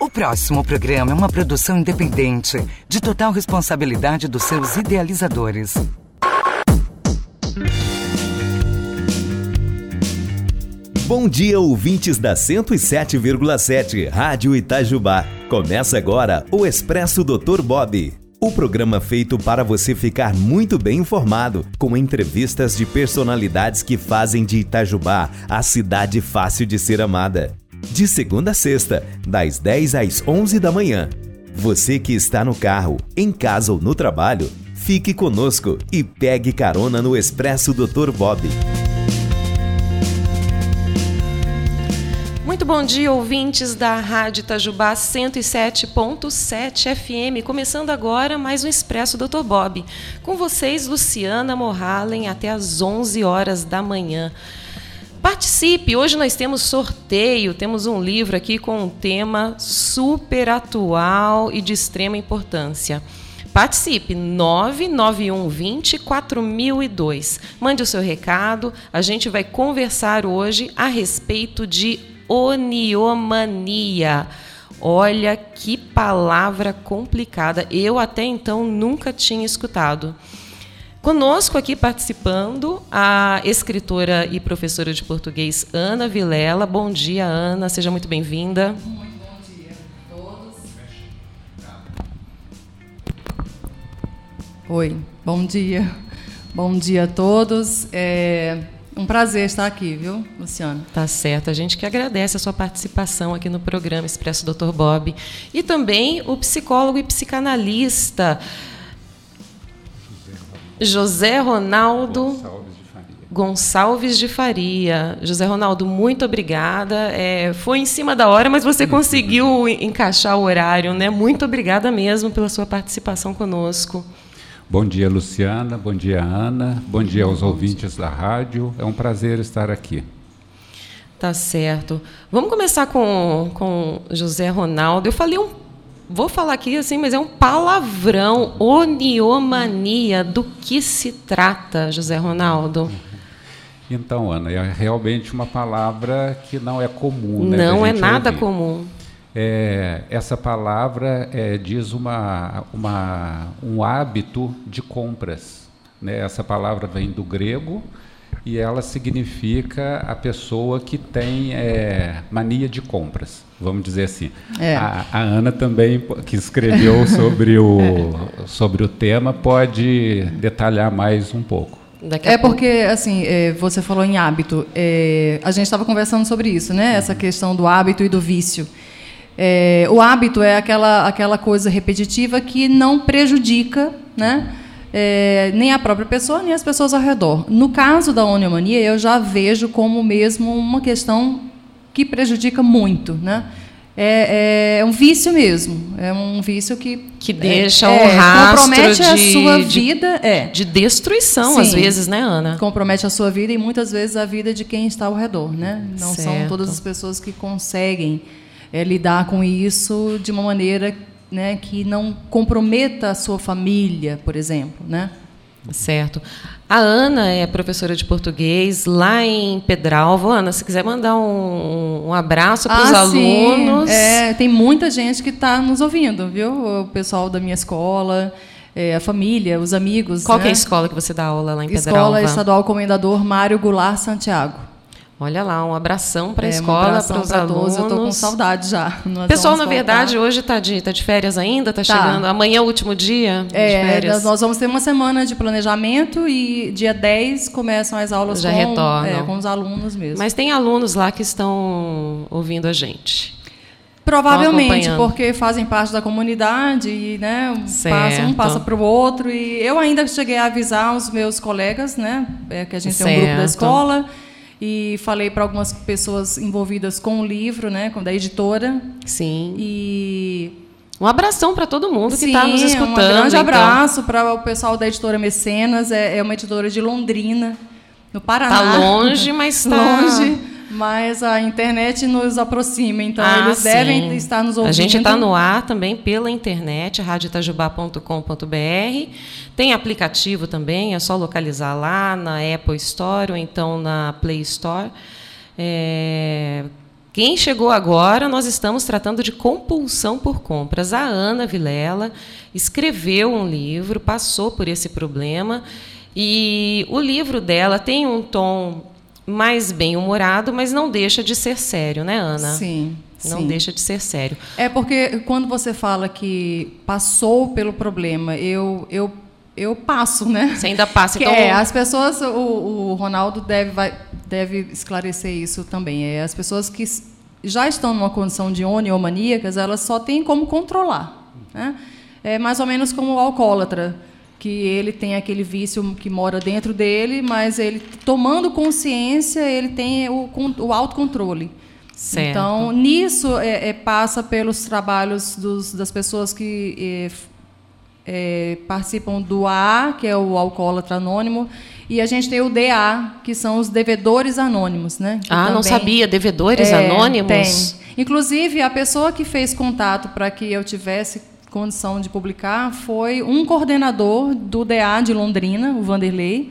O próximo programa é uma produção independente, de total responsabilidade dos seus idealizadores. Bom dia, ouvintes da 107,7 Rádio Itajubá. Começa agora o Expresso Dr. Bob. O programa feito para você ficar muito bem informado, com entrevistas de personalidades que fazem de Itajubá a cidade fácil de ser amada de segunda a sexta, das 10 às 11 da manhã. Você que está no carro, em casa ou no trabalho, fique conosco e pegue carona no Expresso Dr. Bob. Muito bom dia, ouvintes da Rádio Itajubá 107.7 FM. Começando agora mais um Expresso Dr. Bob. Com vocês, Luciana Morhalen, até às 11 horas da manhã. Participe! Hoje nós temos sorteio, temos um livro aqui com um tema super atual e de extrema importância. Participe 99120 4002. Mande o seu recado. A gente vai conversar hoje a respeito de oniomania. Olha que palavra complicada. Eu até então nunca tinha escutado. Conosco aqui participando a escritora e professora de português Ana Vilela. Bom dia, Ana. Seja muito bem-vinda. Muito bom dia a todos. Oi, bom dia. Bom dia a todos. É um prazer estar aqui, viu, Luciano? Tá certo. A gente que agradece a sua participação aqui no programa Expresso Dr. Bob. E também o psicólogo e psicanalista José Ronaldo Gonçalves de Faria. José Ronaldo, muito obrigada. É, foi em cima da hora, mas você conseguiu encaixar o horário, né? Muito obrigada mesmo pela sua participação conosco. Bom dia, Luciana. Bom dia, Ana. Bom dia aos ouvintes da rádio. É um prazer estar aqui. Tá certo. Vamos começar com, com José Ronaldo. Eu falei um vou falar aqui assim, mas é um palavrão, oniomania. Do que se trata, José Ronaldo? Então, Ana, é realmente uma palavra que não é comum. Né, não é nada ouvir. comum. É, essa palavra é, diz uma, uma, um hábito de compras. Né? Essa palavra vem do grego e ela significa a pessoa que tem é, mania de compras, vamos dizer assim. É. A, a, Ana também, que escreveu sobre o, é. sobre o tema, pode detalhar mais um pouco. é porque, assim, é, você falou em hábito. É, a gente estava conversando sobre isso, né? Essa questão do hábito e do vício. É, o hábito é aquela, aquela coisa repetitiva que não prejudica, né? É, nem a própria pessoa, nem as pessoas ao redor. No caso da oniomania, eu já vejo como mesmo uma questão que prejudica muito, né? É, é, um vício mesmo. É um vício que que deixa é, um rastro compromete de, a sua vida, é de destruição Sim, às vezes, né, Ana? Compromete a sua vida e muitas vezes a vida de quem está ao redor, né? Não certo. são todas as pessoas que conseguem é, lidar com isso de uma maneira né, que não comprometa a sua família, por exemplo, né? Certo. A Ana é professora de português lá em Pedralva. Ana, se quiser mandar um, um abraço para os ah, alunos. É, tem muita gente que está nos ouvindo, viu? O pessoal da minha escola, é, a família, os amigos. Qual né? é a escola que você dá aula lá em Pedralva? Escola Estadual Comendador Mário Goulart Santiago. Olha lá, um abração para a é, escola, para os alunos. Eu estou com saudade já. O pessoal, na verdade, hoje está de, tá de férias ainda, está tá. chegando. Amanhã é o último dia é, de férias. Nós vamos ter uma semana de planejamento e dia 10 começam as aulas já com, retornam. É, com os alunos mesmo. Mas tem alunos lá que estão ouvindo a gente. Provavelmente, porque fazem parte da comunidade e né, passa, um passa para o outro. E eu ainda cheguei a avisar os meus colegas, né, é, que a gente certo. tem um grupo da escola e falei para algumas pessoas envolvidas com o livro, né, com da editora. Sim. E um abração para todo mundo que está nos escutando. Um grande então. abraço para o pessoal da editora Mecenas. É, é uma editora de Londrina, no Paraná. Está longe, mas está longe mas a internet nos aproxima, então ah, eles sim. devem estar nos ouvindo. A gente está no ar também pela internet, radioitajubá.com.br. Tem aplicativo também, é só localizar lá na Apple Store ou então na Play Store. É, Quem chegou agora, nós estamos tratando de compulsão por compras. A Ana Vilela escreveu um livro, passou por esse problema, e o livro dela tem um tom mais bem-humorado, mas não deixa de ser sério, né, Ana? Sim. Não sim. deixa de ser sério. É porque quando você fala que passou pelo problema, eu, eu, eu passo, né? Você ainda passa. Que Então, é, as pessoas, o, o Ronaldo deve, vai, deve esclarecer isso também. É, as pessoas que já estão numa condição de oniomaníacas, elas só têm como controlar. Né? É mais ou menos como o alcoólatra, que ele tem aquele vício que mora dentro dele, mas ele tomando consciência, ele tem o, o autocontrole. Certo. Então, nisso é, é, passa pelos trabalhos dos, das pessoas que é, é, participam do AA, que é o Alcoólatra Anônimo, e a gente tem o DA, que são os devedores anônimos. Né? Que ah, não também- sabia. Devedores é, anônimos? Tem. Inclusive, a pessoa que fez contato para que eu tivesse condição de publicar foi um coordenador do DA de Londrina, o Vanderlei,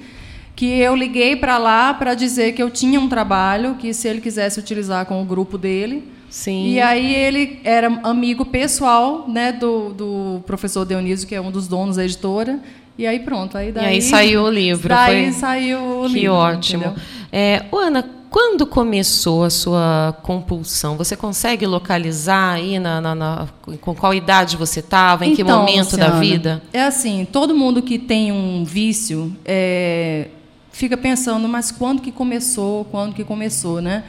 que eu liguei para lá para dizer que eu tinha um trabalho, que se ele quisesse utilizar com o grupo dele. Sim. E aí ele era amigo pessoal né, do, do professor Dionísio, que é um dos donos da editora. E aí pronto, aí daí... aí saiu o livro, Daí foi- saiu o Que livro. ótimo. entendeu? É, Ana, quando começou a sua compulsão? Você consegue localizar aí na, na- na- com qual idade você estava, em que Então, momento da Luciana, vida? É assim, todo mundo que tem um vício é, fica pensando, mas quando que começou? Quando que começou, né?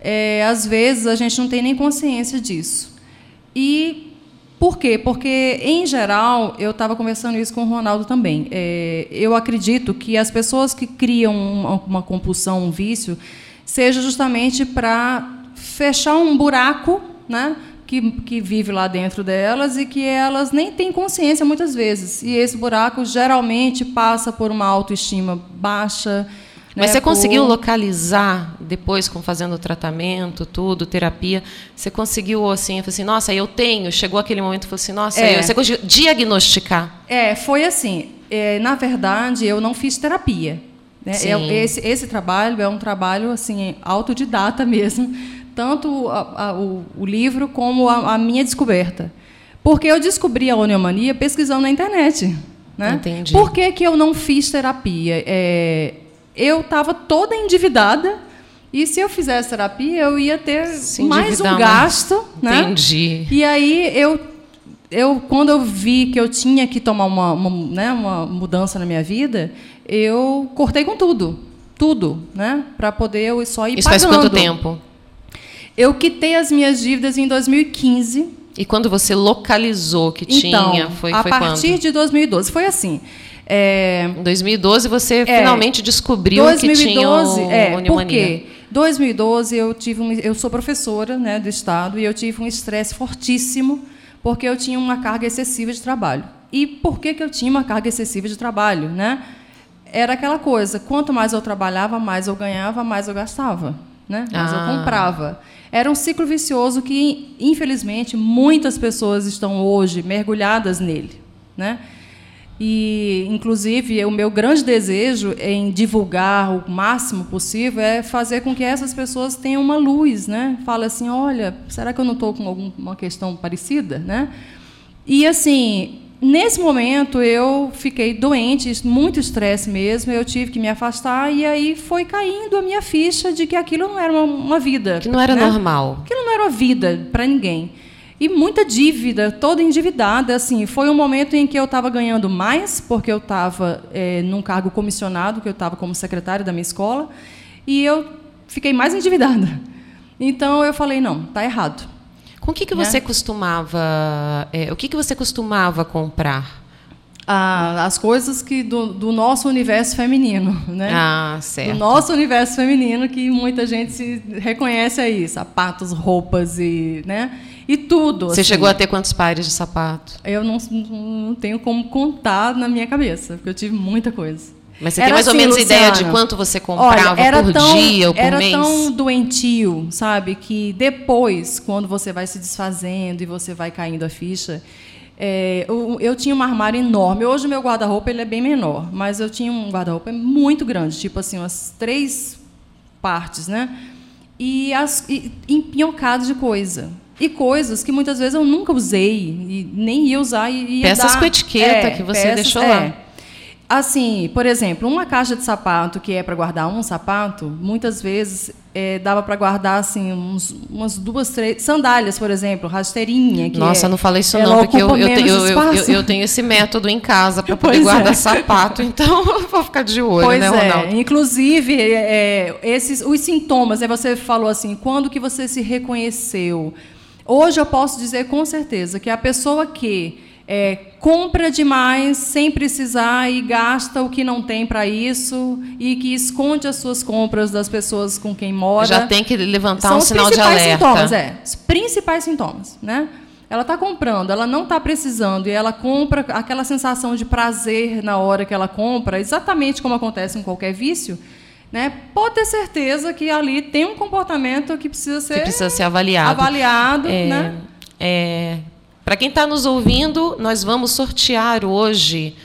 É, às vezes a gente não tem nem consciência disso. E por quê? Porque, em geral, eu estava conversando isso com o Ronaldo também. é, eu acredito que as pessoas que criam uma, uma compulsão, um vício, seja justamente para fechar um buraco né, que, que vive lá dentro delas e que elas nem têm consciência muitas vezes. E esse buraco geralmente passa por uma autoestima baixa. Mas né, você conseguiu localizar depois com fazendo o tratamento, tudo, terapia? Você conseguiu assim, assim, nossa, eu tenho. Chegou aquele momento, falou assim, nossa, É. eu, você conseguiu diagnosticar? É, foi assim. é, na verdade, eu não fiz terapia. Né? Eu- esse, esse trabalho é um trabalho assim autodidata mesmo, tanto a- a- o, o livro como a, a minha descoberta. Porque eu descobri a oniomania pesquisando na internet. Né? Entendi. Por que, que eu não fiz terapia? É, eu estava toda endividada e se eu fizesse terapia, eu ia ter mais um né? gasto. Né? Entendi. E aí eu, eu quando eu vi que eu tinha que tomar uma, uma, né, uma mudança na minha vida, eu cortei com tudo, tudo, né, para poder eu só ir Isso faz pagando. quanto tempo? Eu quitei as minhas dívidas em 2015. E quando você localizou que Então, tinha, foi, a foi partir quando? de 2012 foi assim. É, Em 2012 você É. finalmente descobriu que 2012, tinha o é, por pneumonia. quê? 2012 eu tive um, eu sou professora, né, do estado e eu tive um estresse fortíssimo porque eu tinha uma carga excessiva de trabalho. E por que que eu tinha uma carga excessiva de trabalho, né? Era aquela coisa, quanto mais eu trabalhava, mais eu ganhava, mais eu gastava, né? Mais Ah. eu comprava. Era um ciclo vicioso que, infelizmente, muitas pessoas estão hoje mergulhadas nele, né? E, inclusive, o meu grande desejo em divulgar o máximo possível é fazer com que essas pessoas tenham uma luz, né? Fala assim, olha, será que eu não estou com alguma questão parecida, né? E assim, nesse momento eu fiquei doente, muito estresse mesmo, eu tive que me afastar e aí foi caindo a minha ficha de que aquilo não era uma, uma vida, Que não era né? normal. Aquilo não era uma vida para ninguém. E muita dívida, toda endividada. Assim, foi um momento em que eu estava ganhando mais, porque eu estava eh, num cargo comissionado, que eu estava como secretária da minha escola, e eu fiquei mais endividada. Então eu falei, não, tá errado. Com o que, que Né? você costumava. é, o que, que você costumava comprar? Ah, as coisas que do, do nosso universo feminino, né? Ah, do certo. nosso universo feminino que muita gente se reconhece aí, sapatos, roupas e, né? E tudo. Você assim. chegou a ter quantos pares de sapato? Eu não, não tenho como contar na minha cabeça, porque eu tive muita coisa. Mas você Era tem mais ou assim, menos ideia de Luciana. quanto você comprava Olha, era por tão, dia ou por era mês? tão doentio, sabe, que depois, quando você vai se desfazendo e você vai caindo a ficha, é, eu, eu tinha um armário enorme. Hoje o meu guarda-roupa ele é bem menor, mas eu tinha um guarda-roupa muito grande, tipo assim, umas três partes, né? e, as, e empinhocado de coisa. E coisas que muitas vezes eu nunca usei, e nem ia usar. E ia peças dar, com etiqueta é, que você peças, deixou é. Assim, por exemplo, uma caixa de sapato que é para guardar um sapato, muitas vezes é, dava para guardar assim uns, umas duas, três sandálias, por exemplo, rasteirinha. Que Nossa, é, não falei isso não, porque eu, eu, eu, eu, eu tenho esse método em casa para poder Pois guardar é. sapato, então eu vou ficar de olho, Pois né, é. Ronaldo? Inclusive, é, esses, os sintomas, né, você falou assim, quando que você se reconheceu? Hoje eu posso dizer com certeza que a pessoa que é, compra demais sem precisar e gasta o que não tem para isso e que esconde as suas compras das pessoas com quem mora. Já tem que levantar São um os sinal de principais alerta. sintomas, é. Os principais sintomas, né? Ela está comprando, ela não está precisando e ela compra aquela sensação de prazer na hora que ela compra, exatamente como acontece em qualquer vício, né? Pode ter certeza que ali tem um comportamento que precisa ser que precisa ser avaliado. avaliado, É, né? é, Para quem está nos ouvindo, nós vamos sortear hoje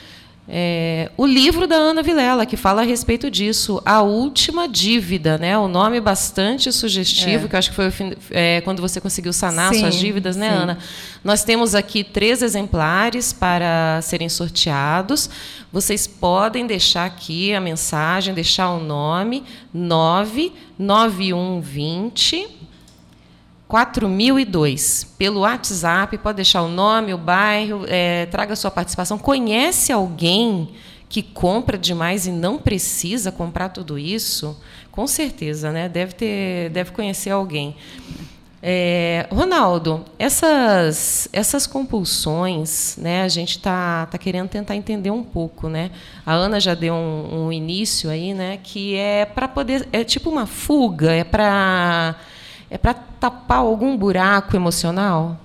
é, o livro da Ana Vilela, que fala a respeito disso, A Última Dívida. Né? O nome bastante sugestivo, É. que eu acho que foi fim- é, quando você conseguiu sanar Sim, suas dívidas, né, sim. Ana? Nós temos aqui três exemplares para serem sorteados. Vocês podem deixar aqui a mensagem, deixar o nome 99120 4002. Pelo WhatsApp, pode deixar o nome, o bairro, é, traga sua participação. Conhece alguém que compra demais e não precisa comprar tudo isso? Com certeza, né? Deve ter, deve conhecer alguém. É, Ronaldo, essas, essas compulsões, né, a gente está tá querendo tentar entender um pouco, né? A Ana já deu um, um início aí, né, que é para poder, é tipo uma fuga, é para é para tapar algum buraco emocional.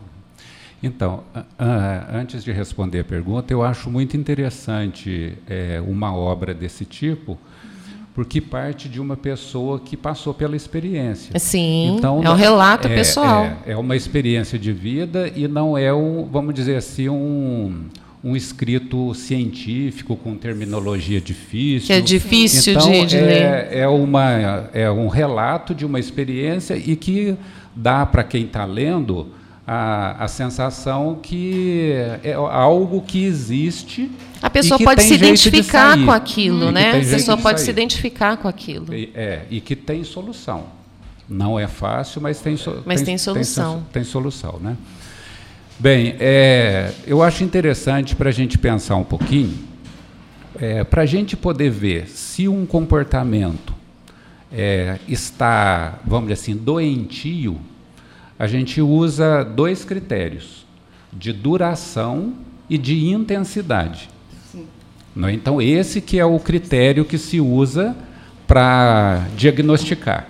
Então, antes de responder a pergunta, eu acho muito interessante é, uma obra desse tipo, porque parte de uma pessoa que passou pela experiência. Sim, Então, é um relato pessoal. É, é uma experiência de vida e não é um, vamos dizer assim, um, um escrito científico com terminologia difícil. Que é difícil então, de- de é, ler. É, uma, é um relato de uma experiência e que dá para quem está lendo a, a sensação que é algo que existe. A pessoa pode tem se jeito de identificar sair. com aquilo, né? tem A pessoa de pode se identificar com aquilo. E, é, e que tem solução. Não é fácil, mas tem, so- Mas tem solução. Tem, solução, né? Bem, é, eu acho interessante para a gente pensar um pouquinho, é, para a gente poder ver se um comportamento é, está, vamos dizer assim, doentio, a gente usa dois critérios, de duração e de intensidade. Não é? Então, esse que é o critério que se usa para diagnosticar.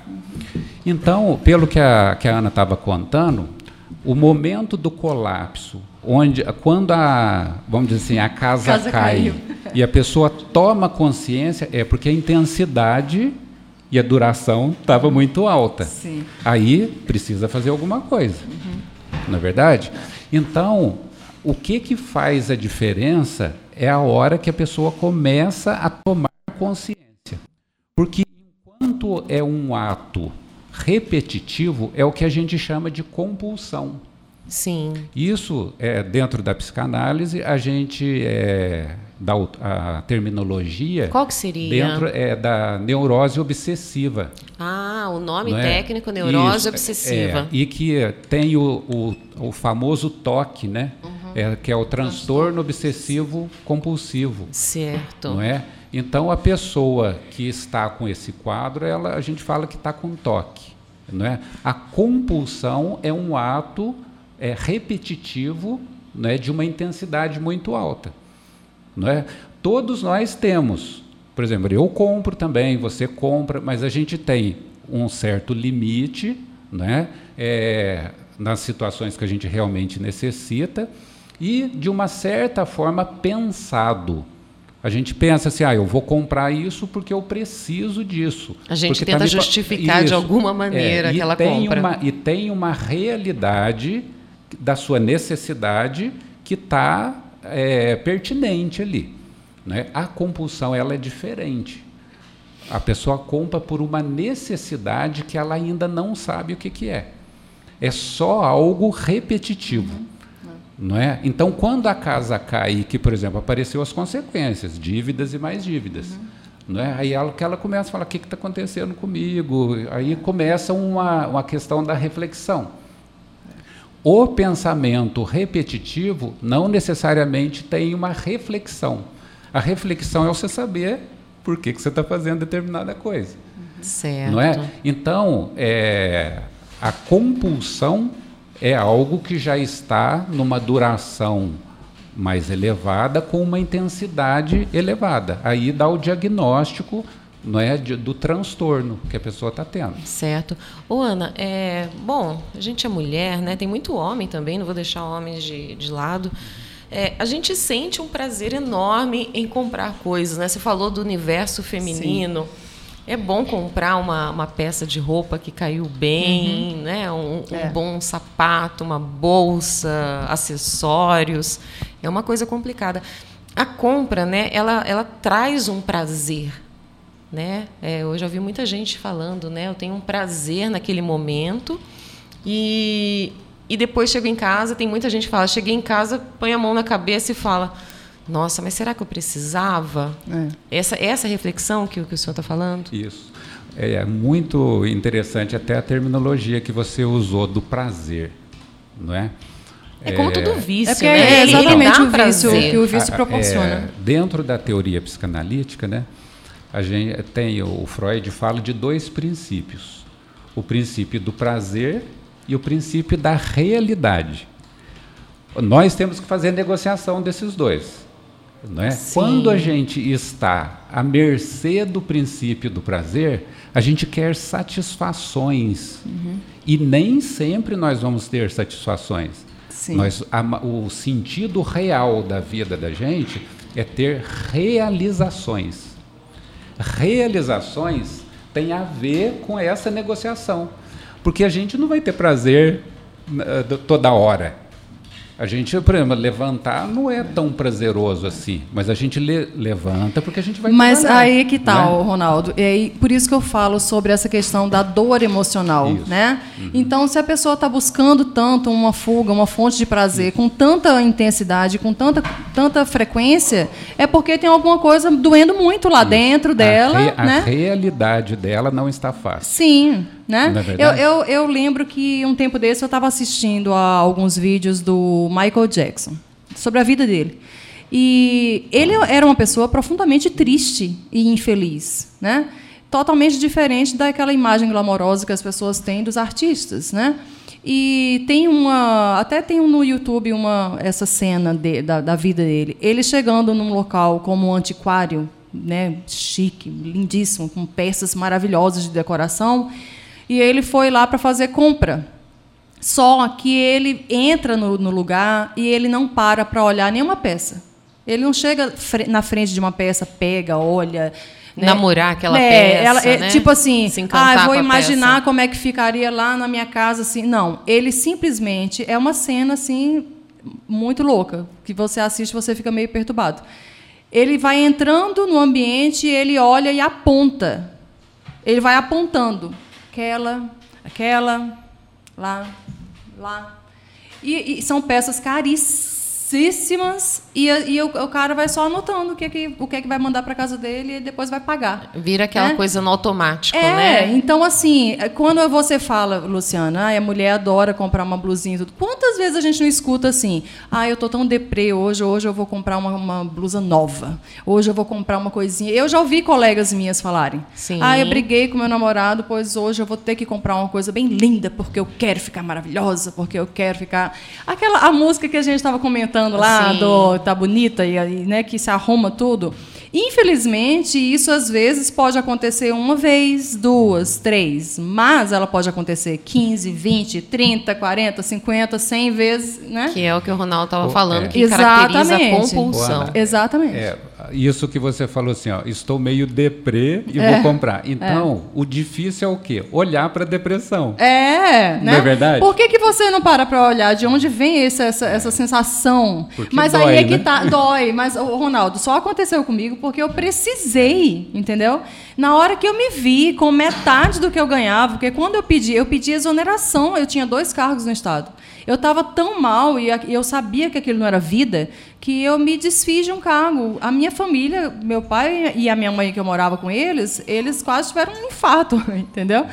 Então, pelo que a, que a Ana estava contando, o momento do colapso, onde, quando a, vamos dizer assim, a casa, Casa cai caiu. e a pessoa toma consciência, é porque a intensidade e a duração estava muito alta. Sim. Aí precisa fazer alguma coisa. Não é verdade? Então, o que, que faz a diferença é a hora que a pessoa começa a tomar consciência. Porque enquanto é um ato repetitivo, é o que a gente chama de compulsão. Sim. Isso, é, dentro da psicanálise, a gente é, dá a terminologia Qual que seria? dentro é, da neurose obsessiva. Ah, o nome não é? técnico, neurose Isso, obsessiva. é, e que tem o, o, o famoso TOC, né? Uhum. É, que é o transtorno obsessivo compulsivo, Certo. não é? Então a pessoa que está com esse quadro, ela, a gente fala que está com TOC, não é? A compulsão é um ato é, repetitivo, não é, de uma intensidade muito alta, não é? Todos nós temos, por exemplo, eu compro também, você compra, mas a gente tem um certo limite, né? É, nas situações que a gente realmente necessita e de uma certa forma pensado. A gente pensa assim, ah, eu vou comprar isso porque eu preciso disso. A gente porque tenta tá me justificar de Isso. alguma maneira É, aquela tem compra. Uma, e tem uma realidade da sua necessidade que está pertinente ali. Né? A compulsão ela é diferente. A pessoa compra por uma necessidade que ela ainda não sabe o que, que é. É só algo repetitivo. Não é? Então, quando a casa cai, que, por exemplo, apareceu as consequências, dívidas e mais dívidas. Não é? Aí ela, que ela começa a falar, o que está acontecendo comigo? Aí começa uma, uma questão da reflexão. O pensamento repetitivo não necessariamente tem uma reflexão. A reflexão é você saber por que, que você está fazendo determinada coisa. Certo. Não é? Então, é, a compulsão é algo que já está numa duração mais elevada com uma intensidade elevada. Aí dá o diagnóstico não é de, do transtorno que a pessoa está tendo. Certo. Ô, Ana, é, bom, a gente é mulher, né? Tem muito homem também, não vou deixar homens de, de lado. É, a gente sente um prazer enorme em comprar coisas, né? Você falou do universo feminino. Sim. É bom comprar uma, uma peça de roupa que caiu bem, uhum. né? Um, um é. bom sapato, uma bolsa, acessórios. É uma coisa complicada. A compra, né? Ela, ela traz um prazer, né? É, eu já vi muita gente falando, né? Eu tenho um prazer naquele momento e e depois chego em casa, tem muita gente que fala, cheguei em casa, põe a mão na cabeça e fala, nossa, mas será que eu precisava? É. Essa essa reflexão que, que o senhor está falando? Isso. É muito interessante até a terminologia que você usou do prazer, não é? É como todo vício, é porque né? É exatamente o vício que o vício proporciona. É, dentro da teoria psicanalítica, né? A gente tem o Freud fala de dois princípios: o princípio do prazer e o princípio da realidade. Nós temos que fazer negociação desses dois. Não é? Quando a gente está à mercê do princípio do prazer, a gente quer satisfações. Uhum. E nem sempre nós vamos ter satisfações. Nós, a, o sentido real da vida da gente é ter realizações realizações tem a ver com essa negociação. Porque a gente não vai ter prazer uh, toda hora. A gente, por exemplo, levantar não é tão prazeroso assim, mas a gente le levanta porque a gente vai Mas aí que tá, né? Ronaldo. E aí, por isso que eu falo sobre essa questão da dor emocional, isso. né? Uhum. Então, se a pessoa está buscando tanto uma fuga, uma fonte de prazer, com tanta intensidade, com tanta, tanta frequência, é porque tem alguma coisa doendo muito lá dentro dela, a né? A realidade dela não está fácil. Sim. Né? É eu, eu, eu, lembro que um tempo desse eu estava assistindo a alguns vídeos do Michael Jackson sobre a vida dele. E ele era uma pessoa profundamente triste e infeliz, né? Totalmente diferente daquela imagem glamourosa que as pessoas têm dos artistas, né? E tem uma, até tem no YouTube uma essa cena de, da, da vida dele. Ele chegando num local como um antiquário, né, chique, lindíssimo, com peças maravilhosas de decoração e ele foi lá para fazer compra. Só que ele entra no, no lugar e ele não para para olhar nenhuma peça. Ele não chega na frente de uma peça, pega, olha. Né? Namorar aquela é, peça. Ela, é, né? Tipo assim, ah, vou imaginar como é que ficaria lá na minha casa. assim. Não, ele simplesmente. É uma cena assim, muito louca, que você assiste você fica meio perturbado. Ele vai entrando no ambiente, ele olha e aponta. Ele vai apontando aquela, aquela, lá, lá. E, e são peças caríssimas caríssimas e, e o, o, cara vai só anotando o que é que, o que, é que vai mandar para casa dele e depois vai pagar. Vira aquela né? coisa no automático, é, né? Então, assim, quando você fala, Luciana, ah, a mulher adora comprar uma blusinha e tudo, quantas vezes a gente não escuta assim, ah, eu tô tão deprê hoje, hoje eu vou comprar uma, uma blusa nova, hoje eu vou comprar uma coisinha. Eu já ouvi colegas minhas falarem, Sim. ah, eu briguei com meu namorado, pois hoje eu vou ter que comprar uma coisa bem linda, porque eu quero ficar maravilhosa, porque eu quero ficar... Aquela, a música que a gente estava comentando cantando lá Sim. do Tá Bonita, e, né, que se arruma tudo. Infelizmente, isso às vezes pode acontecer uma vez, duas, três, mas ela pode acontecer 15, 20, 30, 40, 50, 100 vezes, né? Que é o que o Ronaldo estava falando, é. que Exatamente. caracteriza a compulsão. Exatamente. É, isso que você falou assim, ó, estou meio deprê e É, vou comprar. Então, o difícil é o quê? Olhar para a depressão. É, né? Não é verdade? Por que, que você não para para olhar de onde vem esse, essa, essa sensação? Porque mas dói, aí é que né? tá, dói. Mas, ô, Ronaldo, só aconteceu comigo porque eu precisei, entendeu? Na hora que eu me vi com metade do que eu ganhava, porque quando eu pedi, eu pedi exoneração, eu tinha dois cargos no Estado. Eu estava tão mal e e eu sabia que aquilo não era vida, que eu me desfiz de um cargo. A minha família, meu pai e a minha mãe, que eu morava com eles, eles quase tiveram um infarto, entendeu?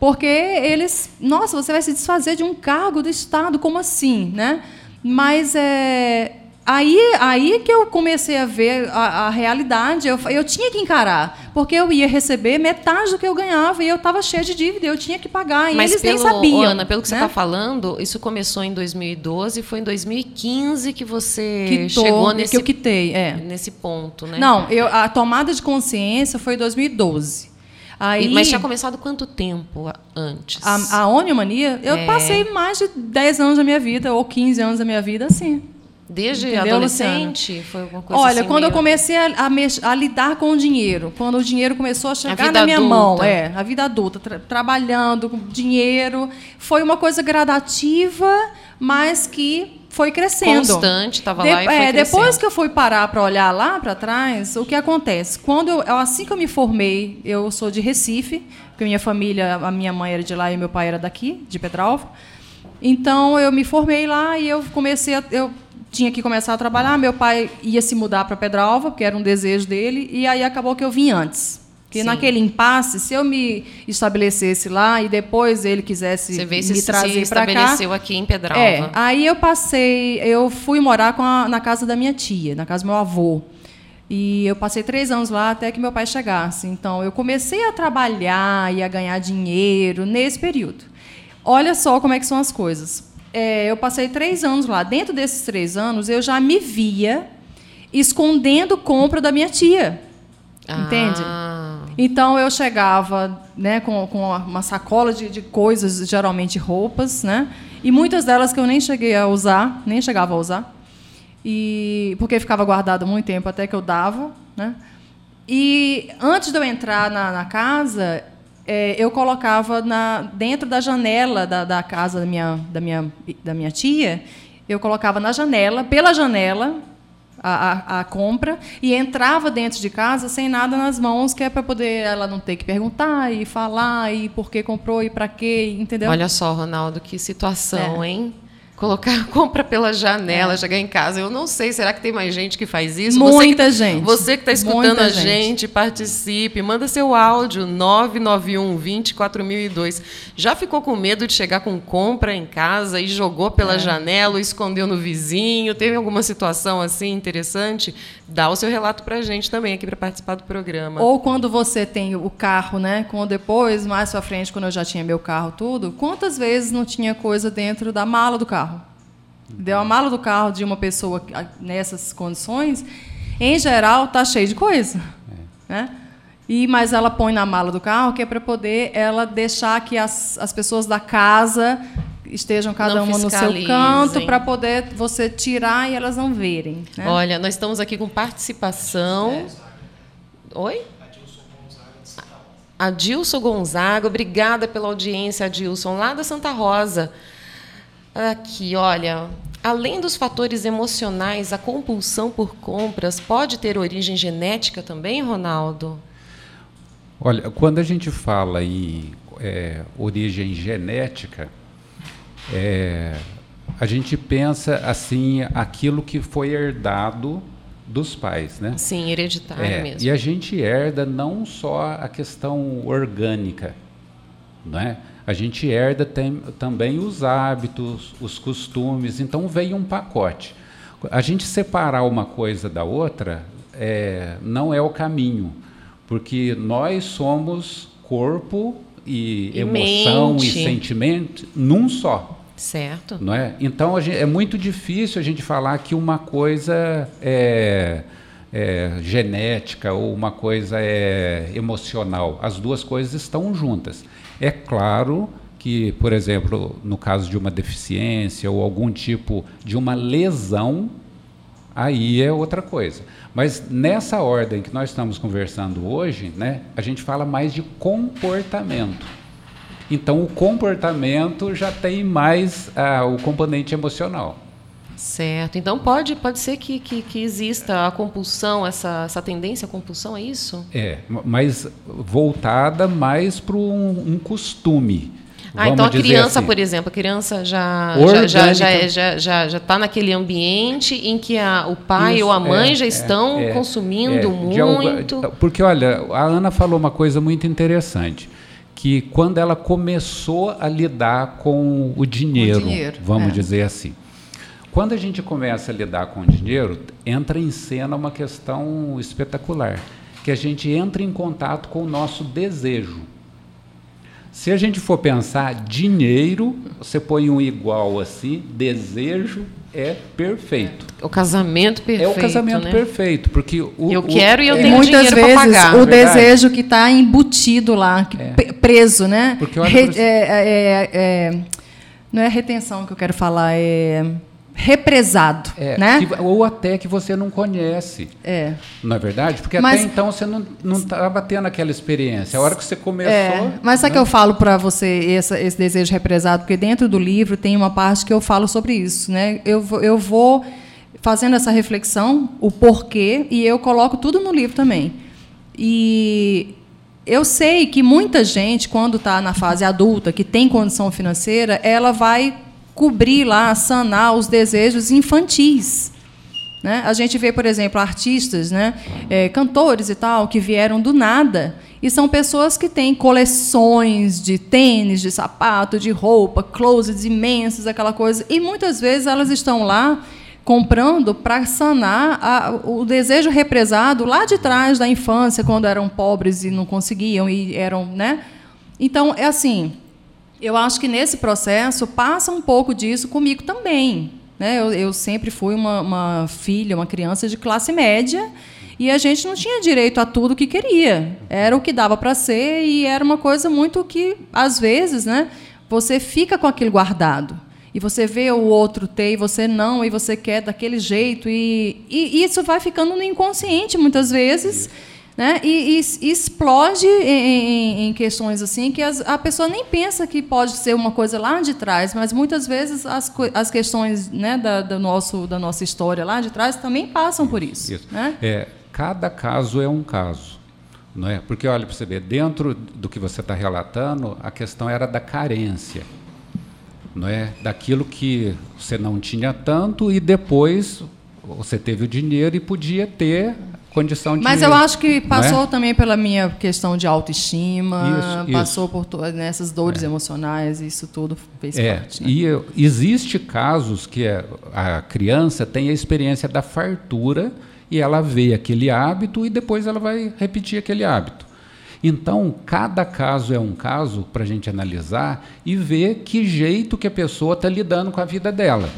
Porque eles, nossa, você vai se desfazer de um cargo do Estado, como assim, né? Mas é aí, aí que eu comecei a ver a, a realidade. Eu, eu tinha que encarar, porque eu ia receber metade do que eu ganhava e eu estava cheia de dívida, eu tinha que pagar e Mas eles pelo, nem sabiam. Ana, pelo que você né? está falando, isso começou em 2012 e foi em 2015 que você Quitou, chegou nesse, que eu quitei, é. nesse ponto, né? Não, eu, a tomada de consciência foi em 2012. Aí, Mas tinha começado quanto tempo antes? a, a oniomania, eu É. passei mais de 10 anos da minha vida, ou 15 anos da minha vida, assim. Desde Entendeu, adolescente? Foi alguma coisa Olha, assim quando eu meio- comecei a, a a lidar com o dinheiro, quando o dinheiro começou a chegar vida na minha adulta. mão, é, a vida adulta, tra- trabalhando com dinheiro, foi uma coisa gradativa, mas que foi crescendo. Constante, estava lá e foi é, depois crescendo. que eu fui parar para olhar lá para trás, o que acontece? Quando eu, eu- assim que eu me formei, eu sou de Recife, porque minha família, a minha mãe era de lá e meu pai era daqui, de Petralva. Então eu me formei lá e eu comecei a, eu tinha que começar a trabalhar. Meu pai ia se mudar para Pedralva, porque era um desejo dele, e aí acabou que eu vim antes. Porque Sim. naquele impasse, se eu me estabelecesse lá e depois ele quisesse Você vê me se se trazer para cá, estabeleceu aqui em Pedralva. é, aí eu passei, eu fui morar a- na casa da minha tia, na casa do meu avô. E eu passei três anos lá até que meu pai chegasse. Então, eu comecei a trabalhar e a ganhar dinheiro nesse período. Olha só como é que são as coisas. É, eu passei três anos lá. Dentro desses três anos, eu já me via escondendo compra da minha tia. Entende? Ah, Então eu chegava né, com, com uma sacola de, de coisas, geralmente roupas, né? E muitas delas que eu nem cheguei a usar, nem chegava a usar. E porque ficava guardado muito tempo até que eu dava, né? E antes de eu entrar na, na casa, eh, eu colocava na, dentro da janela da, da casa da minha, da, minha, da minha tia, eu colocava na janela, pela janela, a, a, a compra e entrava dentro de casa sem nada nas mãos, que é para poder ela não ter que perguntar e falar e por que comprou e para quê, entendeu? olha só, Ronaldo, que situação, É. hein? Colocar compra pela janela, chegar em casa. Eu não sei, será que tem mais gente que faz isso? Muita você que, gente. Você que está escutando Muita a gente. gente, participe, manda seu áudio 991 20 4002. Já ficou com medo de chegar com compra em casa e jogou É. pela janela, ou escondeu no vizinho? Teve alguma situação assim interessante? Dá o seu relato para a gente também aqui para participar do programa. Ou quando você tem o carro, né? Com depois, mais pra frente, quando eu já tinha meu carro, tudo, quantas vezes não tinha coisa dentro da mala do carro? Deu a mala do carro de uma pessoa ah, nessas condições, em geral, tá cheio de coisa. Né? E, mas ela põe na mala do carro que é para poder ela deixar que as, as pessoas da casa estejam cada Não uma no seu canto para poder você tirar e elas não verem. né? Olha, nós estamos aqui com participação. Oi? Adilson Gonzaga, obrigada pela audiência, Adilson, lá da Santa Rosa. Aqui, olha, além dos fatores emocionais, a compulsão por compras pode ter origem genética também, Ronaldo? Olha, quando a gente fala em é, origem genética, é, a gente pensa assim aquilo que foi herdado dos pais, né? Sim, hereditário É, mesmo. e a gente herda não só a questão orgânica, não é? A gente herda tem- também os hábitos, os costumes, então veio um pacote. A gente separar uma coisa da outra é, não é o caminho, porque nós somos corpo e, E emoção mente. e sentimento num só. Certo? Não é? Então a gen- é muito difícil a gente falar que uma coisa é, é genética ou uma coisa é emocional. As duas coisas estão juntas. É claro que, por exemplo, no caso de uma deficiência ou algum tipo de uma lesão, aí é outra coisa. Mas nessa ordem que nós estamos conversando hoje, né, a gente fala mais de comportamento. Então, o comportamento já tem mais ah, o componente emocional. Certo. Então pode, pode ser que, que, que exista a compulsão, essa, essa tendência à compulsão, é isso? É, mas voltada mais para um, um costume. Ah, então a criança, assim. por exemplo, a criança já já já já é, já já já está naquele ambiente em que a, o pai Isso, ou a mãe é, já é, estão é, consumindo muito. porque olha, a Ana falou uma coisa muito interessante que quando ela começou a lidar com o dinheiro, o dinheiro vamos é. dizer assim. Quando a gente começa a lidar com o dinheiro, entra em cena uma questão espetacular, que a gente entra em contato com o nosso desejo. Se a gente for pensar dinheiro, você põe um igual assim, desejo é perfeito. O casamento perfeito. É o casamento né? perfeito, porque o, eu quero e eu é, tenho muitas dinheiro vezes pagar, o desejo que está embutido lá, é. preso, né? Porque Re, é, é, é, não é retenção que eu quero falar, é represado, é, né? Que, ou até que você não conhece. É. Não é verdade? Porque mas, até então você não estava tendo aquela experiência. A hora que você começou. É, mas sabe né? que eu falo para você esse, esse, desejo represado? Porque dentro do livro tem uma parte que eu falo sobre isso, né? Eu, eu vou fazendo essa reflexão, o porquê, e eu coloco tudo no livro também. E eu sei que muita gente, quando está na fase adulta, que tem condição financeira, ela vai cobrir lá, sanar os desejos infantis. Né? A gente vê, por exemplo, artistas, né, é, cantores e tal, que vieram do nada e são pessoas que têm coleções de tênis, de sapato, de roupa, closets imensos, aquela coisa. E muitas vezes elas estão lá comprando para sanar a, o desejo represado lá de trás da infância, quando eram pobres e não conseguiam e eram, né? Então é assim. Eu acho que nesse processo passa um pouco disso comigo também. Né? Eu, eu sempre fui uma, uma filha, uma criança de classe média e a gente não tinha direito a tudo que queria. Era o que dava para ser e era uma coisa muito que, às vezes, né, você fica com aquilo guardado. E você vê o outro ter e você não, e você quer daquele jeito. E, e isso vai ficando no inconsciente, muitas vezes né? E, e, e explode em, em, questões assim que as, a pessoa nem pensa que pode ser uma coisa lá de trás, mas muitas vezes as, as questões né, da, do nosso, da nossa história lá de trás também passam por isso. isso. Né? É, cada caso é um caso. Não é? Porque, olha, para você ver, dentro do que você está relatando, a questão era da carência. Não é? Daquilo que você não tinha tanto e depois você teve o dinheiro e podia ter condição de. Mas eu acho que passou é? também pela minha questão de autoestima, isso, passou isso. por nessas dores é. emocionais, isso tudo fez é. parte. Né? E existe casos que a criança tem a experiência da fartura e ela vê aquele hábito e depois ela vai repetir aquele hábito. Então, cada caso é um caso para a gente analisar e ver que jeito que a pessoa está lidando com a vida dela.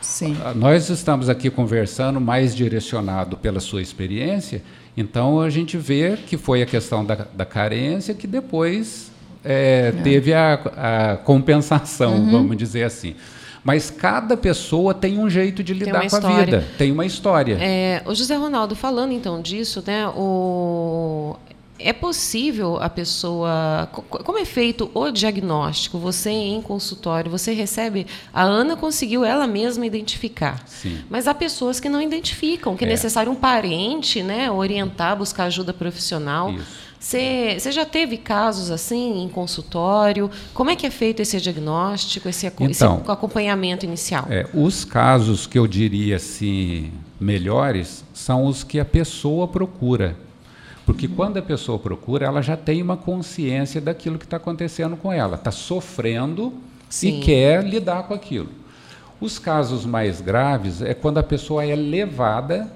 Sim. Ah, nós estamos aqui conversando mais direcionado pela sua experiência, então a gente vê que foi a questão da, da carência que depois é, é. teve a, a compensação, uhum. vamos dizer assim. Mas cada pessoa tem um jeito de lidar com a vida, tem uma história. É, o José Ronaldo, falando então disso, né, o, é possível a pessoa. Como é feito o diagnóstico? Você em consultório, você recebe. A Ana conseguiu ela mesma identificar. Sim. Mas há pessoas que não identificam, que é, é necessário um parente né, orientar, buscar ajuda profissional. Você, já teve casos assim em consultório? Como é que é feito esse diagnóstico, esse, então, esse acompanhamento inicial? É, os casos que eu diria assim melhores são os que a pessoa procura. Porque quando a pessoa procura, ela já tem uma consciência daquilo que está acontecendo com ela, está sofrendo Sim. e quer lidar com aquilo. Os casos mais graves é quando a pessoa é levada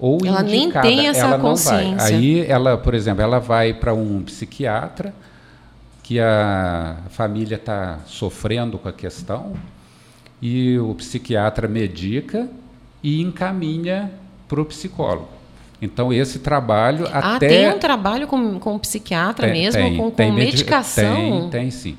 ou ela indicada, nem tem essa ela consciência. Aí ela, por exemplo, ela vai para um psiquiatra que a família está sofrendo com a questão e o psiquiatra medica e encaminha para o psicólogo. Então, esse trabalho ah, até... tem um trabalho com, com psiquiatra tem, mesmo, tem, com, tem com medicação? Tem, tem sim.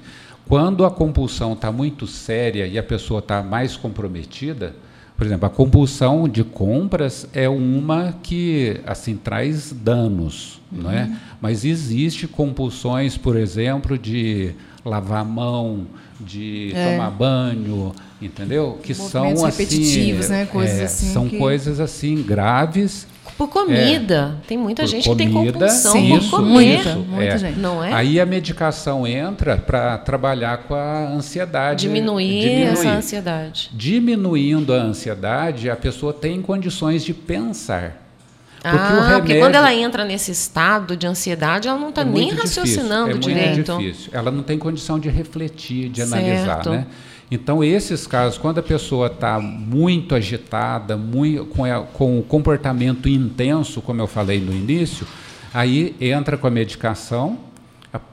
Quando a compulsão está muito séria e a pessoa está mais comprometida, Por exemplo, a compulsão de compras é uma que assim traz danos, uhum. não é? Mas existe compulsões, por exemplo, de lavar a mão, de é. tomar banho, entendeu? Que são assim, repetitivos, né? Coisas é, assim são que... coisas assim graves. Por comida. É, tem muita gente comida, que tem compulsão sim, por isso, comer. Isso, muita é. gente. Não é? Aí a medicação entra para trabalhar com a ansiedade. Diminuir, diminuir essa ansiedade. Diminuindo a ansiedade, a pessoa tem condições de pensar. Porque, ah, remédio... porque quando ela entra nesse estado de ansiedade, ela não está é nem raciocinando difícil, é direito. Muito difícil. Ela não tem condição de refletir, de certo. analisar. Né? Então, esses casos, quando a pessoa está muito agitada, muito, com, a, com o comportamento intenso, como eu falei no início, aí entra com a medicação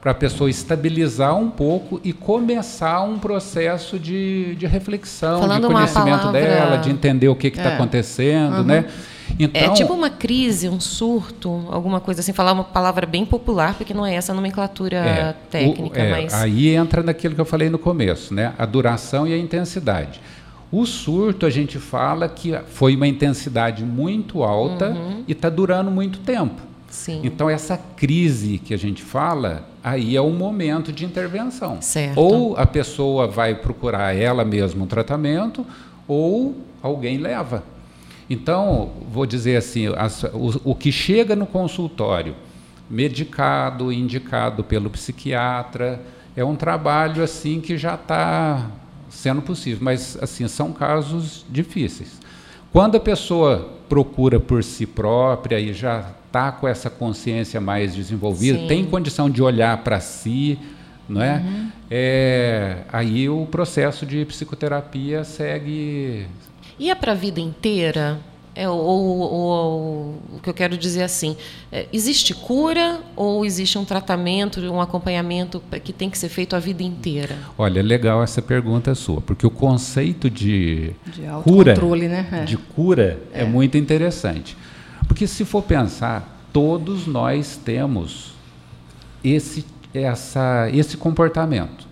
para a pessoa estabilizar um pouco e começar um processo de, de reflexão, Falando de conhecimento palavra... dela, de entender o que está é. acontecendo, uhum. né? Então, é tipo uma crise, um surto, alguma coisa assim, falar uma palavra bem popular, porque não é essa nomenclatura é, técnica. O, é, mas... Aí entra naquilo que eu falei no começo, né? a duração e a intensidade. O surto, a gente fala que foi uma intensidade muito alta uhum. e está durando muito tempo. Sim. Então, essa crise que a gente fala, aí é o momento de intervenção. Certo. Ou a pessoa vai procurar ela mesma um tratamento, ou alguém leva. Então, vou dizer assim, as, o, o que chega no consultório, medicado, indicado pelo psiquiatra, é um trabalho assim que já está sendo possível, mas assim são casos difíceis. Quando a pessoa procura por si própria e já está com essa consciência mais desenvolvida, Sim. tem condição de olhar para si, não é? Uhum. é? Aí o processo de psicoterapia segue e é para a vida inteira? É, ou, ou, ou, o que eu quero dizer assim, é, existe cura ou existe um tratamento, um acompanhamento que tem que ser feito a vida inteira? Olha, legal essa pergunta sua, porque o conceito de, de cura, né? é. de cura é. é muito interessante, porque se for pensar, todos nós temos esse, essa, esse comportamento.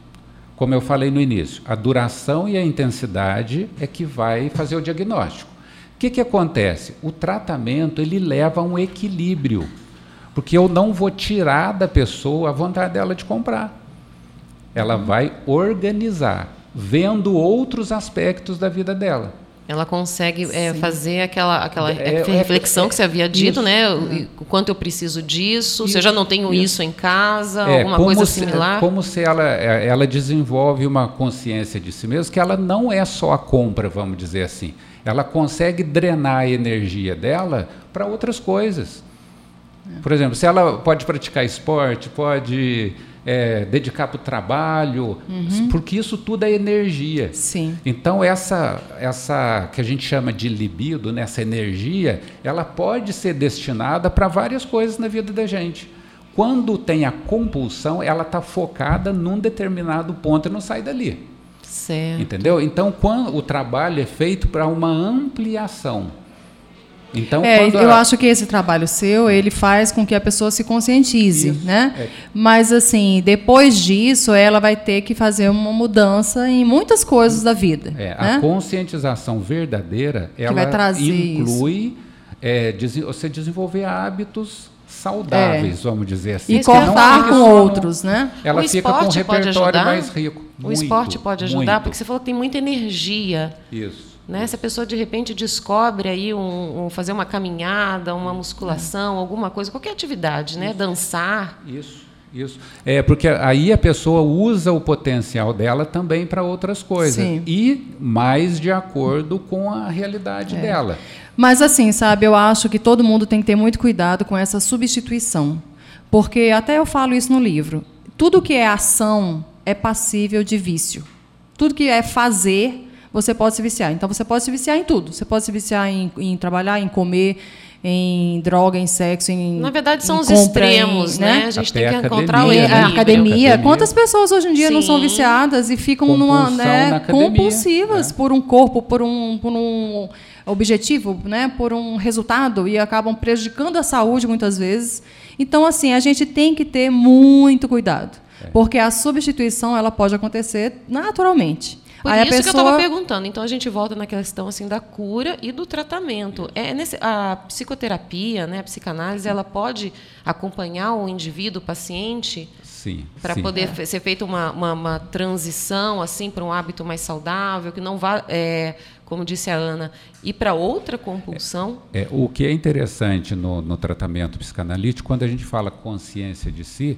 Como eu falei no início, a duração e a intensidade é que vai fazer o diagnóstico. O que, que acontece? O tratamento ele leva a um equilíbrio, porque eu não vou tirar da pessoa a vontade dela de comprar. Ela vai organizar, vendo outros aspectos da vida dela. Ela consegue é, fazer aquela, aquela é, é reflexão é, que você havia dito, isso, né? O, o, quanto eu preciso disso, isso, se eu já não tenho isso, isso em casa, é, alguma coisa se, similar. Como se ela, é, ela desenvolve uma consciência de si mesma, que ela não é só a compra, vamos dizer assim. Ela consegue drenar a energia dela para outras coisas. Por exemplo, se ela pode praticar esporte, pode é, dedicar para o trabalho, uhum. porque isso tudo é energia. Sim. Então essa essa que a gente chama de libido, né, essa energia, ela pode ser destinada para várias coisas na vida da gente. Quando tem a compulsão, ela está focada num determinado ponto e não sai dali. Certo. Entendeu? Então, quando o trabalho é feito para uma ampliação. Então, é, eu a... acho que esse trabalho seu, ele faz com que a pessoa se conscientize, Isso, né? É. Mas assim, depois disso, ela vai ter que fazer uma mudança em muitas coisas da vida. É, né? A conscientização verdadeira, ela inclui é, des você desenvolver hábitos saudáveis, é. vamos dizer assim. E cortar com outros, né? Ela o fica com um repertório mais rico. Muito, o esporte pode ajudar, muito. porque você falou que tem muita energia. Isso. Né? Se a pessoa de repente descobre aí um, um fazer uma caminhada, uma musculação, alguma coisa, qualquer atividade, né? Dançar. Isso. Isso. É porque aí a pessoa usa o potencial dela também para outras coisas Sim. e mais de acordo com a realidade é. dela. Mas assim, sabe, eu acho que todo mundo tem que ter muito cuidado com essa substituição, porque até eu falo isso no livro. Tudo que é ação é passível de vício. Tudo que é fazer você pode se viciar. Então, você pode se viciar em tudo. Você pode se viciar em, em trabalhar, em comer, em droga, em sexo, em Na verdade, são os extremos, em, né? né? A gente Até tem que encontrar o equilíbrio. A academia. academia. Quantas pessoas hoje em dia Sim. não são viciadas e ficam numa, né, compulsivas é. por um corpo, por um, por um objetivo, né, por um resultado e acabam prejudicando a saúde muitas vezes. Então, assim, a gente tem que ter muito cuidado, é. porque a substituição ela pode acontecer naturalmente. Por Aí isso que eu pessoa- estava perguntando. Então a gente volta na questão assim da cura e do tratamento. É nesse, a psicoterapia, né, a psicanálise, ela pode acompanhar o indivíduo, o paciente, Sim. para poder fe- ser feita uma, uma, uma transição assim para um hábito mais saudável, que não vá, é, como disse a Ana, ir para outra compulsão. É, o que é interessante no, no tratamento psicanalítico, quando a gente fala consciência de si,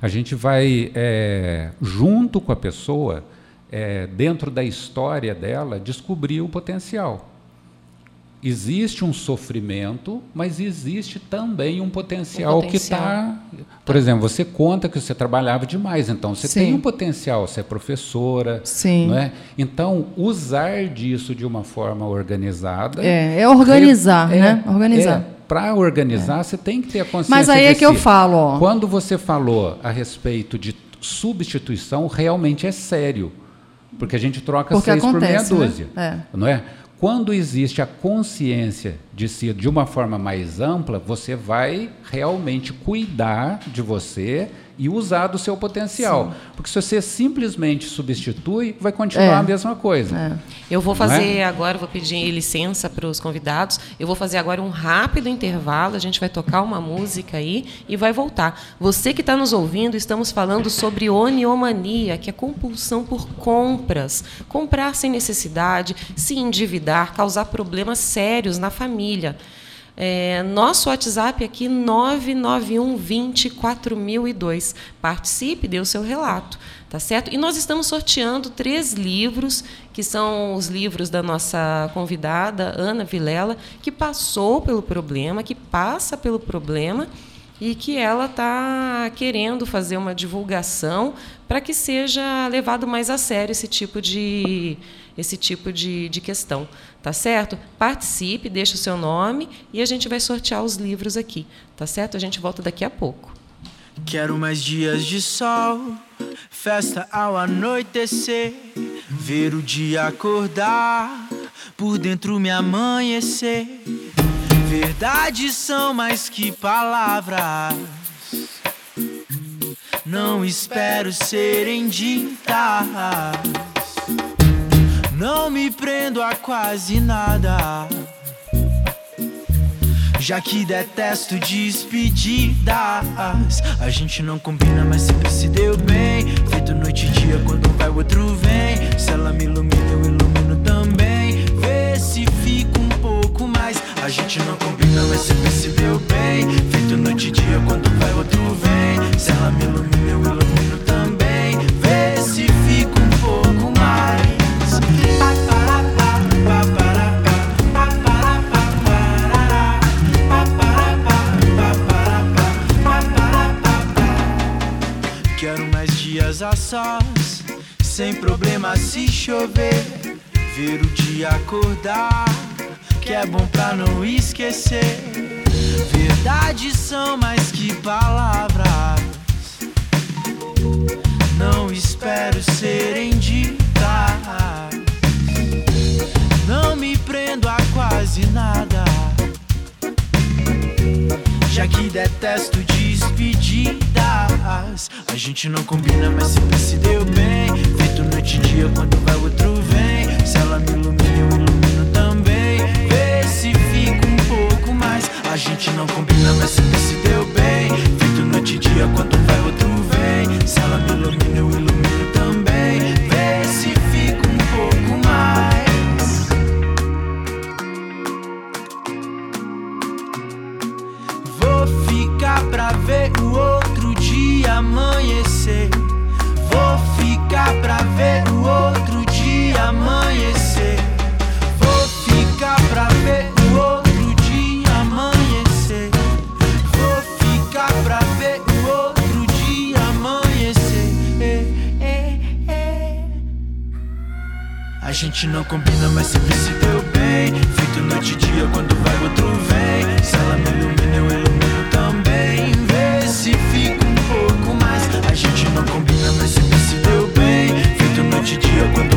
a gente vai, é, junto com a pessoa, é, dentro da história dela, descobrir o potencial. Existe um sofrimento, mas existe também um potencial, que potencial. está. Por exemplo, você conta que você trabalhava demais, então você Sim. tem um potencial, você é professora. Sim. Não é? Então, usar disso de uma forma organizada. É, é organizar, né? Organizar. Para organizar, você tem que ter a consciência. Mas aí é que eu si. falo, ó. Quando você falou a respeito de substituição, realmente é sério. Porque a gente troca Porque seis por meia acontece, né? dúzia. É. Não é? Quando existe a consciência de si de uma forma mais ampla, você vai realmente cuidar de você e usar do seu potencial. Porque se você simplesmente substitui, vai continuar É. a mesma coisa. Eu vou é? fazer agora, vou pedir licença para os convidados. Eu vou fazer agora um rápido intervalo. A gente vai tocar uma música aí e vai voltar. Você que está nos ouvindo, estamos falando sobre oniomania, que é compulsão por compras. Comprar sem necessidade, se endividar, causar problemas sérios na família. É, nosso WhatsApp aqui 991 20 4002. Participe, dê o seu relato, tá certo? E nós estamos sorteando três livros, que são os livros da nossa convidada, Ana Vilela, que passou pelo problema, que passa pelo problema e que ela está querendo fazer uma divulgação para que seja levado mais a sério esse tipo de esse tipo de, de questão, tá certo? Participe, deixe o seu nome e a gente vai sortear os livros aqui, tá certo? A gente volta daqui a pouco. Quero mais dias de sol, festa ao anoitecer, ver o dia acordar, por dentro me amanhecer. Verdades são mais que palavras. Não espero serem ditas. Não me prendo a quase nada. Já que detesto despedidas. A gente não combina, mas sempre se deu bem. Feito noite e dia, quando um vai o outro vem. Se ela me ilumina, eu ilumino também. Vê se fica um pouco mais. A gente não combina, mas sempre se deu bem. Feito noite e dia, quando um vai o outro vem. Se ela me ilumina, eu ilumino a sós, sem problema se chover. Ver o dia acordar, que é bom pra não esquecer. Verdades são mais que palavras. Não espero serem ditas. Não me prendo a quase nada. Já que detesto despedidas. A gente não combina, mas sempre se deu bem. Feito noite e dia, quando vai outro vem. Se ela me ilumina, eu ilumino também. Vê se fica um pouco mais. A gente não combina, mas sempre se deu bem. Feito noite e dia, quando vai outro gente não combina, mas sempre se deu bem. Feito noite e dia, quando vai outro vem. Se ela me ilumina, eu ilumino também. Vê se fica um pouco mais. A gente não combina, mas sempre se deu bem. Feito noite e dia, quando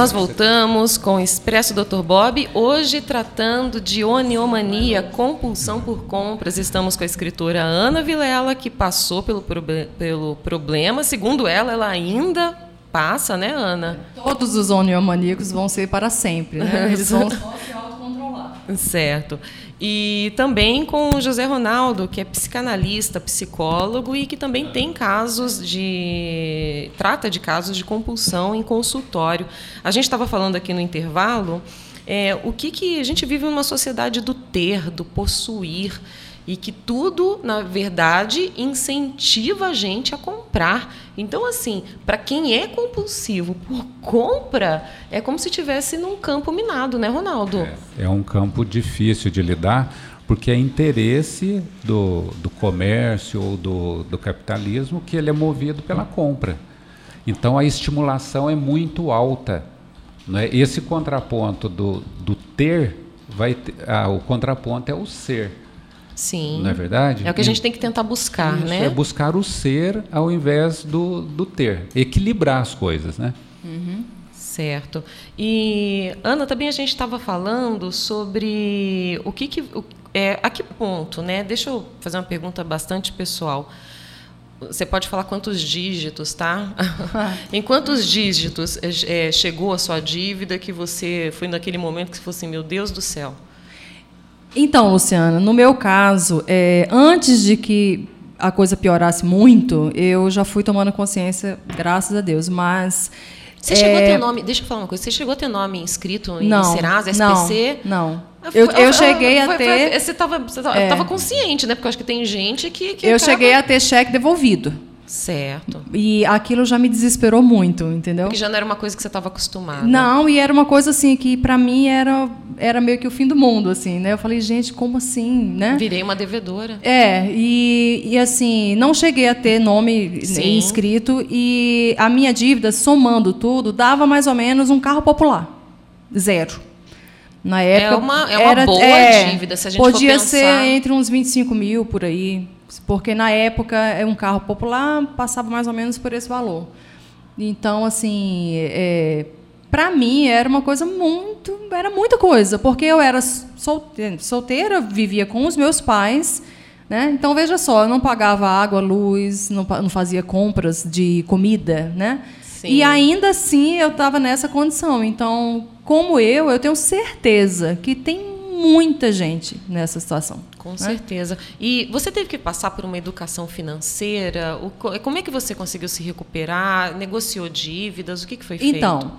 nós voltamos com o Expresso Dr. Bob, hoje tratando de oniomania, compulsão por compras. Estamos com a escritora Ana Vilela, que passou pelo, pelo problema. Segundo ela, ela ainda passa, né, Ana? Todos os oniomaníacos vão ser para sempre, né? Eles vão só se autocontrolar. Certo. E também com o José Ronaldo, que é psicanalista, psicólogo e que também tem casos de. trata de casos de compulsão em consultório. A gente estava falando aqui no intervalo é, o que, que a gente vive numa sociedade do ter, do possuir e que tudo, na verdade, incentiva a gente a comprar. Então, assim, para quem é compulsivo por compra, é como se estivesse num campo minado, né, Ronaldo? É, é, um campo difícil de lidar, porque é interesse do, do comércio ou do, do capitalismo que ele é movido pela compra. Então, a estimulação é muito alta. Né? Esse contraponto do, do ter, vai ter, ah, o contraponto é o ser. Sim. Não é verdade? É o que a gente tem que tentar buscar, Isso, né? É buscar o ser ao invés do, do ter. Equilibrar as coisas, né? Uhum. Certo. E, Ana, também a gente estava falando sobre o que, que o, é, a que ponto, né? Deixa eu fazer uma pergunta bastante pessoal. Você pode falar quantos dígitos, tá? em quantos dígitos é, chegou a sua dívida que você foi naquele momento que você falou assim, meu Deus do céu, então, Luciana, no meu caso, é, antes de que a coisa piorasse muito, eu já fui tomando consciência, graças a Deus, mas você é... chegou a ter nome, deixa eu falar uma coisa, você chegou a ter nome inscrito em não, Serasa, SPC? Não, não. Ah, eu, eu cheguei a ter. Você estava é. consciente, né? Porque eu acho que tem gente que. que eu acaba... cheguei a ter cheque devolvido. Certo. E aquilo já me desesperou muito, entendeu? Porque já não era uma coisa que você estava acostumada. Não, e era uma coisa assim que para mim era era meio que o fim do mundo, assim, né? Eu falei, gente, como assim, né? Virei uma devedora. É, e, e assim, não cheguei a ter nome Sim. inscrito e a minha dívida, somando tudo, dava mais ou menos um carro popular. Zero. Na é época. É uma, é uma era, boa é, dívida, se a gente Podia for ser entre uns 25 mil por aí porque na época é um carro popular passava mais ou menos por esse valor. Então, assim, é, para mim era uma coisa muito, era muita coisa, porque eu era solteira, solteira vivia com os meus pais, né? Então veja só, eu não pagava água, luz, não, não fazia compras de comida, né? Sim. E ainda assim eu estava nessa condição. Então, como eu, eu tenho certeza que tem muita gente nessa situação. Com né? certeza. E você teve que passar por uma educação financeira? Como é que você conseguiu se recuperar? Negociou dívidas? O que, foi feito? Então,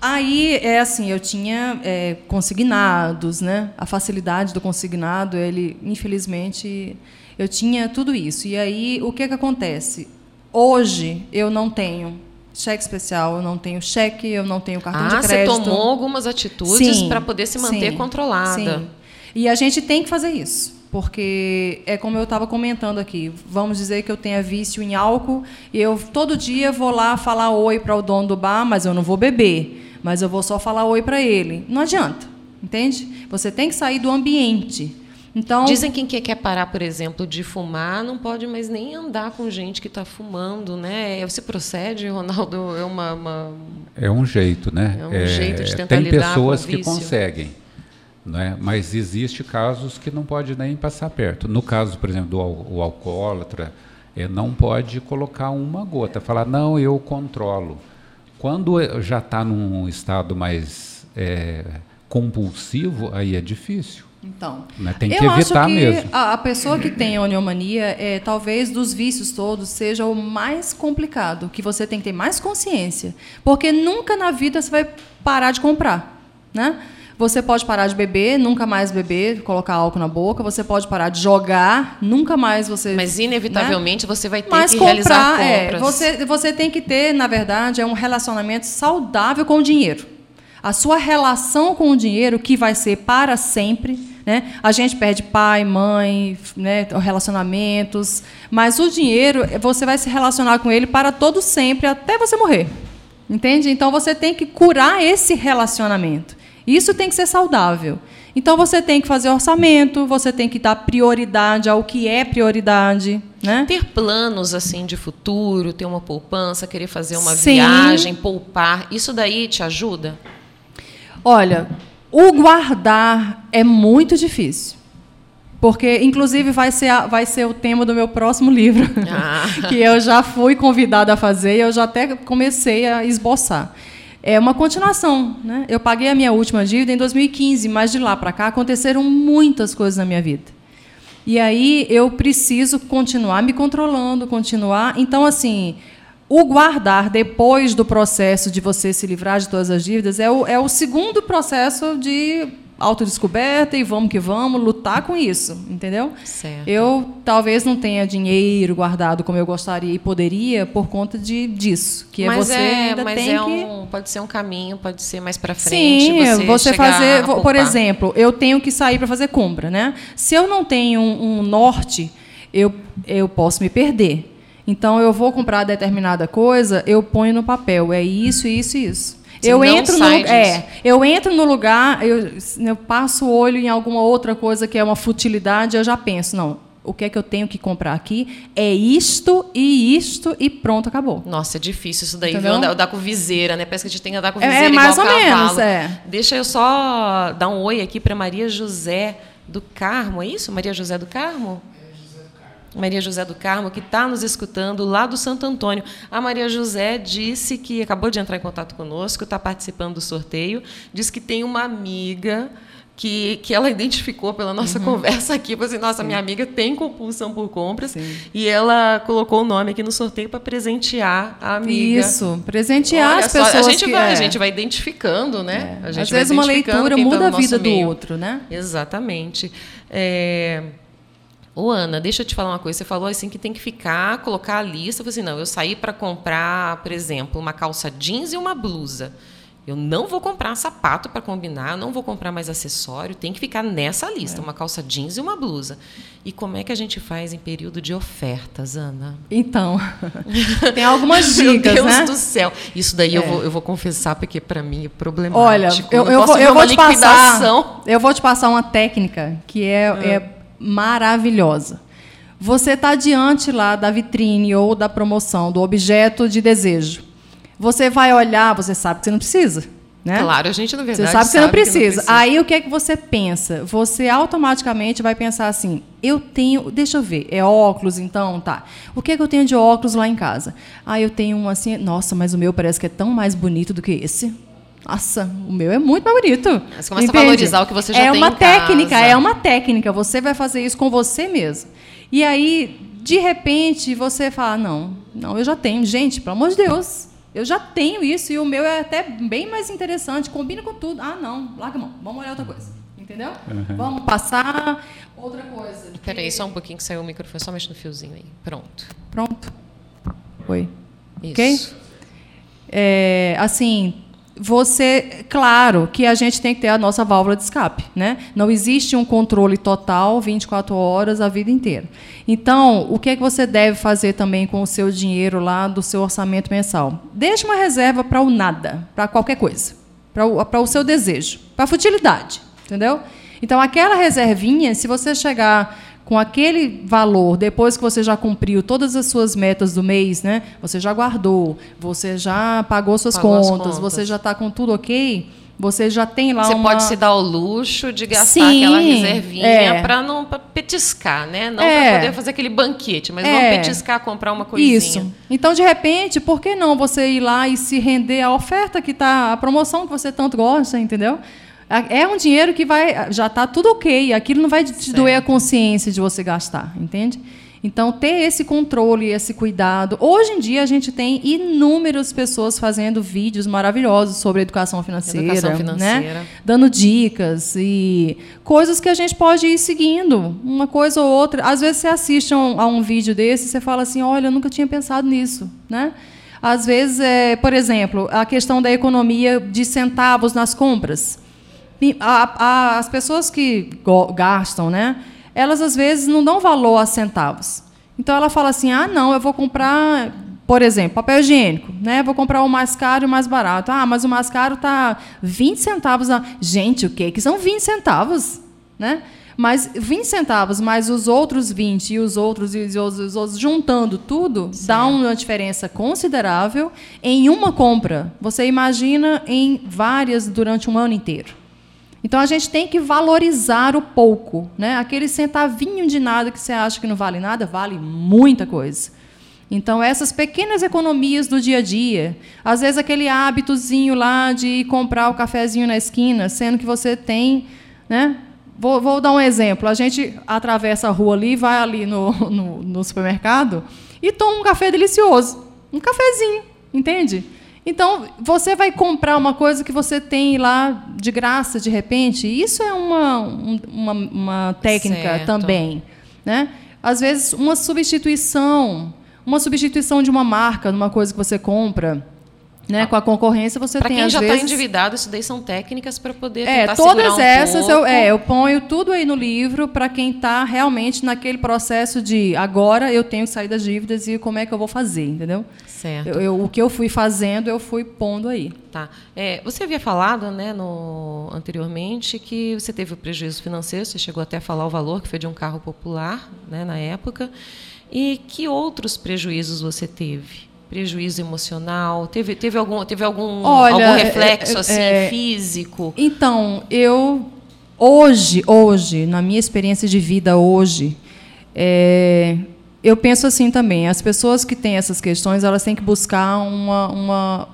aí é assim, eu tinha é, consignados, né? A facilidade do consignado, ele, infelizmente, eu tinha tudo isso. E aí, o que, que acontece? Hoje eu não tenho cheque especial, eu não tenho cheque, eu não tenho cartão ah, de crédito. você tomou algumas atitudes para poder se manter sim, controlada. Sim. E a gente tem que fazer isso, porque é como eu estava comentando aqui. Vamos dizer que eu tenha vício em álcool e eu todo dia vou lá falar oi para o dono do bar, mas eu não vou beber, mas eu vou só falar oi para ele. Não adianta, entende? Você tem que sair do ambiente. Então, Dizem que quem quer parar, por exemplo, de fumar não pode mais nem andar com gente que está fumando, né? Você procede, Ronaldo? É uma, uma, é um jeito, né? É um é, jeito de tentar tem lidar pessoas com que conseguem, né? Mas existe casos que não pode nem passar perto. No caso, por exemplo, do o alcoólatra, é, não pode colocar uma gota, falar não, eu controlo. Quando já está num estado mais é, compulsivo, aí é difícil. Então, né? tem que eu evitar acho que mesmo. A, a pessoa que tem oniomania, é, talvez dos vícios todos, seja o mais complicado, que você tem que ter mais consciência. Porque nunca na vida você vai parar de comprar. Né? Você pode parar de beber, nunca mais beber, colocar álcool na boca. Você pode parar de jogar, nunca mais você. Mas inevitavelmente né? você vai ter Mas que comprar, realizar é, compras. É, você, você tem que ter, na verdade, é um relacionamento saudável com o dinheiro. A sua relação com o dinheiro, que vai ser para sempre, né? A gente perde pai, mãe, né, relacionamentos, mas o dinheiro, você vai se relacionar com ele para todo sempre, até você morrer. Entende? Então você tem que curar esse relacionamento. Isso tem que ser saudável. Então você tem que fazer orçamento, você tem que dar prioridade ao que é prioridade. né? Ter planos assim de futuro, ter uma poupança, querer fazer uma Sim. viagem, poupar, isso daí te ajuda? Olha, o guardar é muito difícil. Porque, inclusive, vai ser, a- vai ser o tema do meu próximo livro. Ah. que eu já fui convidada a fazer e eu já até comecei a esboçar. É uma continuação. Né? Eu paguei a minha última dívida em 2015, mas de lá para cá aconteceram muitas coisas na minha vida. E aí eu preciso continuar me controlando, continuar. Então, assim, o guardar depois do processo de você se livrar de todas as dívidas é o, é o segundo processo de autodescoberta e vamos que vamos, lutar com isso, entendeu? Certo. Eu talvez não tenha dinheiro guardado como eu gostaria e poderia por conta de, disso, que é mas você é, ainda mas tem é que... um, pode ser um caminho, pode ser mais para frente. Sim, você, você, fazer, por exemplo, eu tenho que sair para fazer compra, né? Se eu não tenho um, um norte, eu, eu posso me perder. Então eu vou comprar determinada coisa, eu ponho no papel, é isso, isso, e isso. Você eu entro no é, disso. eu entro no lugar, eu, eu passo o olho em alguma outra coisa que é uma futilidade, eu já penso, não, o que é que eu tenho que comprar aqui é isto e isto e pronto, acabou. Nossa, é difícil isso daí, Entendeu? viu? Andar, andar com viseira, né? Parece que a gente tem que andar com É, viseira mais igual ou cavalo. menos, é. Deixa eu só dar um oi aqui para Maria José do Carmo, é isso? Maria José do Carmo? Maria José do Carmo, que está nos escutando lá do Santo Antônio. A Maria José disse que acabou de entrar em contato conosco, está participando do sorteio, disse que tem uma amiga que, que ela identificou pela nossa conversa aqui, falou assim, nossa, minha amiga tem compulsão por compras, e ela colocou o nome aqui no sorteio para presentear a amiga. Isso, presentear Olha as só, pessoas a gente que, vai, é. a gente vai identificando, né? A gente Às vezes uma leitura tá muda no a vida do outro, né? Exatamente. É... Ô, Ana, deixa eu te falar uma coisa. Você falou assim que tem que ficar, colocar a lista. Eu falei assim, não, eu saí para comprar, por exemplo, uma calça jeans e uma blusa. Eu não vou comprar sapato para combinar, eu não vou comprar mais acessório, tem que ficar nessa lista, uma calça jeans e uma blusa. E como é que a gente faz em período de ofertas, Ana? Então, tem algumas Meu dicas, Deus né? do céu. Isso daí eu, É. vou, eu vou confessar porque para mim é problemático. Olha, eu, eu posso vou, eu vou te passar, eu vou te passar uma técnica que é, Ah. é maravilhosa. Você está diante lá da vitrine ou da promoção do objeto de desejo. Você vai olhar, você sabe que você não precisa, né? Claro, a gente na verdade Você sabe que você não que precisa. Aí o que é que você pensa? Você automaticamente vai pensar assim: eu tenho, deixa eu ver, é óculos então, tá? O que é que eu tenho de óculos lá em casa? Ah, eu tenho um assim, nossa, mas o meu parece que é tão mais bonito do que esse. Nossa, o meu é muito mais bonito. Você começa a Entende? valorizar o que você já é tem uma em técnica, casa. é uma técnica. Você vai fazer isso com você mesmo. E aí, de repente, você fala: não, não, eu já tenho. Gente, pelo amor de Deus, eu já tenho isso e o meu é até bem mais interessante, combina com tudo. Ah, não, larga a mão, vamos olhar outra coisa. Entendeu? Vamos passar outra coisa. Peraí, só um pouquinho que saiu o microfone, só mexe no fiozinho aí. Pronto. Pronto. Oi. Isso. Ok? É, assim, você, claro que a gente tem que ter a nossa válvula de escape, né? Não existe um controle total 24 horas a vida inteira. Então, o que é que você deve fazer também com o seu dinheiro lá do seu orçamento mensal? Deixe uma reserva para o nada, para qualquer coisa, para o, para o seu desejo, para a futilidade, entendeu? Então, aquela reservinha, se você chegar com aquele valor, depois que você já cumpriu todas as suas metas do mês, né? Você já guardou, você já pagou suas Pagou as contas, contas. você já está com tudo ok, você já tem lá Você uma... pode se dar o luxo de gastar Sim, aquela reservinha é. para não pra petiscar, né? Não É. para poder fazer aquele banquete, mas É. vamos petiscar, comprar uma coisinha. Isso. Então, de repente, por que não você ir lá e se render à oferta que está, a promoção que você tanto gosta, entendeu? É um dinheiro que vai, já está tudo ok, aquilo não vai te Certo. doer a consciência de você gastar, entende? Então, ter esse controle, esse cuidado. Hoje em dia, a gente tem inúmeras pessoas fazendo vídeos maravilhosos sobre educação financeira, Educação financeira. Né? dando dicas e coisas que a gente pode ir seguindo, uma coisa ou outra. Às vezes você assiste a um, a um vídeo desse e você fala assim, olha, eu nunca tinha pensado nisso, né? Às vezes, é, por exemplo, a questão da economia de centavos nas compras. A- a- as pessoas que gastam, né? Elas às vezes não dão valor a centavos. Então ela fala assim: ah, não, eu vou comprar, por exemplo, papel higiênico, né? Vou comprar o mais caro e o mais barato. Ah, mas o mais caro tá 20 centavos. A... Gente, o que que são 20 centavos, né? Mas 20 centavos mais os outros 20 e os outros e os outros, os outros juntando tudo, certo. dá uma diferença considerável em uma compra. Você imagina em várias durante um ano inteiro. Então a gente tem que valorizar o pouco, né? Aquele centavinho de nada que você acha que não vale nada, vale muita coisa. Então essas pequenas economias do dia a dia, às vezes aquele hábitozinho lá de comprar o cafezinho na esquina, sendo que você tem, né? Vou, vou, dar um exemplo. A gente atravessa a rua ali, vai ali no, no, no, supermercado e toma um café delicioso. Um cafezinho, entende? Então, você vai comprar uma coisa que você tem lá de graça, de repente. Isso é uma, uma, uma técnica certo. também. Né? Às vezes, uma substituição. Uma substituição de uma marca, de uma coisa que você compra né? Ah. Com a concorrência você pra tem quem às já está endividado, isso daí são técnicas para poder é, todas um essas eu, é, eu ponho tudo aí no livro para quem está realmente naquele processo de agora eu tenho que sair das dívidas e como é que eu vou fazer, entendeu? Certo. Eu, eu, o que eu fui fazendo eu fui pondo aí. Tá. É, você havia falado, né, no, anteriormente que você teve o prejuízo financeiro, você chegou até a falar o valor que foi de um carro popular, né, na época. E que outros prejuízos você teve? Prejuízo emocional? Teve, teve algum, teve algum, Olha, algum é, reflexo é, assim, é, físico? Então, eu hoje, hoje, na minha experiência de vida hoje, é, eu penso assim também. As pessoas que têm essas questões, elas têm que buscar uma, uma,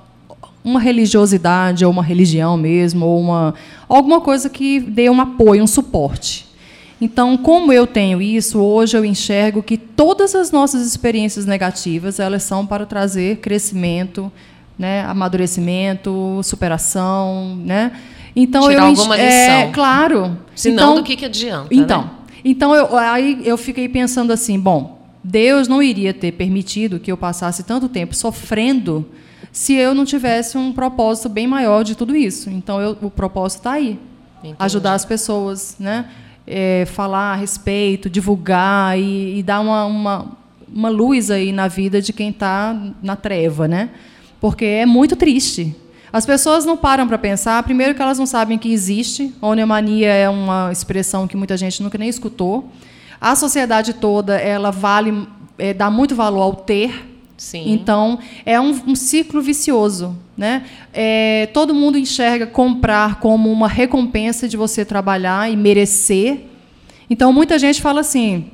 uma religiosidade ou uma religião mesmo, ou uma alguma coisa que dê um apoio, um suporte. Então, como eu tenho isso, hoje eu enxergo que todas as nossas experiências negativas, elas são para trazer crescimento, né, amadurecimento, superação, né? Então Tirar eu alguma lição. É, claro. Senão então, do que que adianta, Então, né? então eu, aí eu fiquei pensando assim, bom, Deus não iria ter permitido que eu passasse tanto tempo sofrendo se eu não tivesse um propósito bem maior de tudo isso. Então eu, o propósito está aí, Entendi. ajudar as pessoas, né? É, falar a respeito, divulgar e, e dar uma, uma, uma, luz aí na vida de quem está na treva, né? Porque é muito triste. As pessoas não param para pensar, primeiro que elas não sabem que existe, oneomania é uma expressão que muita gente nunca nem escutou. A sociedade toda ela vale, é, dá muito valor ao ter, Sim. Então, é um, um ciclo vicioso. Né? É, todo mundo enxerga comprar como uma recompensa de você trabalhar e merecer. Então, muita gente fala assim: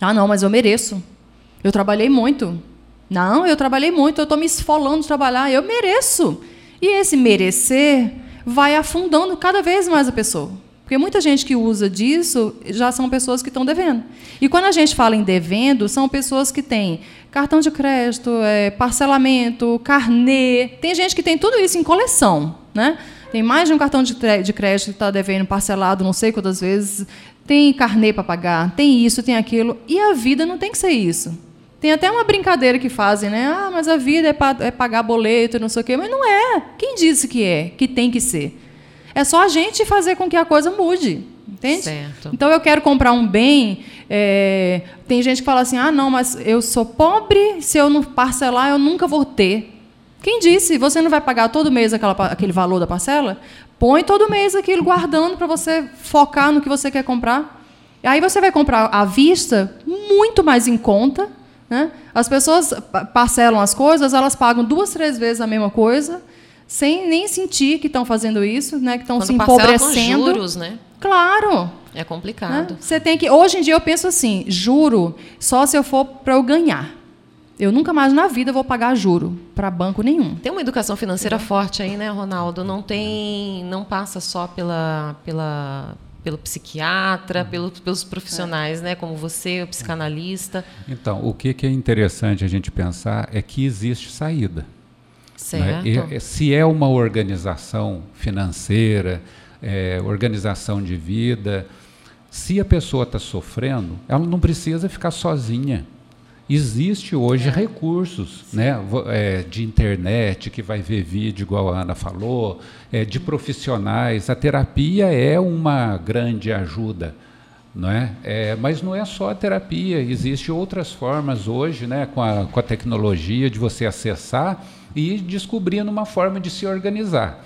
ah, não, mas eu mereço. Eu trabalhei muito. Não, eu trabalhei muito, eu estou me esfolando de trabalhar, eu mereço. E esse merecer vai afundando cada vez mais a pessoa. Porque muita gente que usa disso já são pessoas que estão devendo. E quando a gente fala em devendo, são pessoas que têm cartão de crédito, é, parcelamento, carnê. Tem gente que tem tudo isso em coleção. Né? Tem mais de um cartão de, de crédito que está devendo parcelado não sei quantas vezes. Tem carnê para pagar, tem isso, tem aquilo. E a vida não tem que ser isso. Tem até uma brincadeira que fazem, né? Ah, mas a vida é, pa é pagar boleto, não sei o quê. Mas não é. Quem disse que é? Que tem que ser? É só a gente fazer com que a coisa mude. Entende? Certo. Então eu quero comprar um bem. É... tem gente que fala assim: ah, não, mas eu sou pobre, se eu não parcelar, eu nunca vou ter. Quem disse? Você não vai pagar todo mês aquela, aquele valor da parcela? Põe todo mês aquilo guardando para você focar no que você quer comprar. Aí você vai comprar à vista, muito mais em conta. Né? As pessoas parcelam as coisas, elas pagam duas, três vezes a mesma coisa sem nem sentir que estão fazendo isso, né? Que estão se empobrecendo. Com juros, né? Claro. É complicado. Né? Você tem que. Hoje em dia eu penso assim, juro só se eu for para eu ganhar. Eu nunca mais na vida vou pagar juro para banco nenhum. Tem uma educação financeira forte aí, né, Ronaldo? Não tem, não passa só pela, pela pelo psiquiatra, pelo, pelos profissionais, é. né, como você, o psicanalista. Então, o que, que é interessante a gente pensar é que existe saída. Né? E, se é uma organização financeira, é, organização de vida, se a pessoa está sofrendo, ela não precisa ficar sozinha. Existe hoje é. recursos né, é, de internet, que vai ver vídeo, igual a Ana falou, é, de profissionais. A terapia é uma grande ajuda. Não é? é? mas não é só a terapia, existem outras formas hoje, né, com, a, com a tecnologia, de você acessar e descobrindo uma forma de se organizar.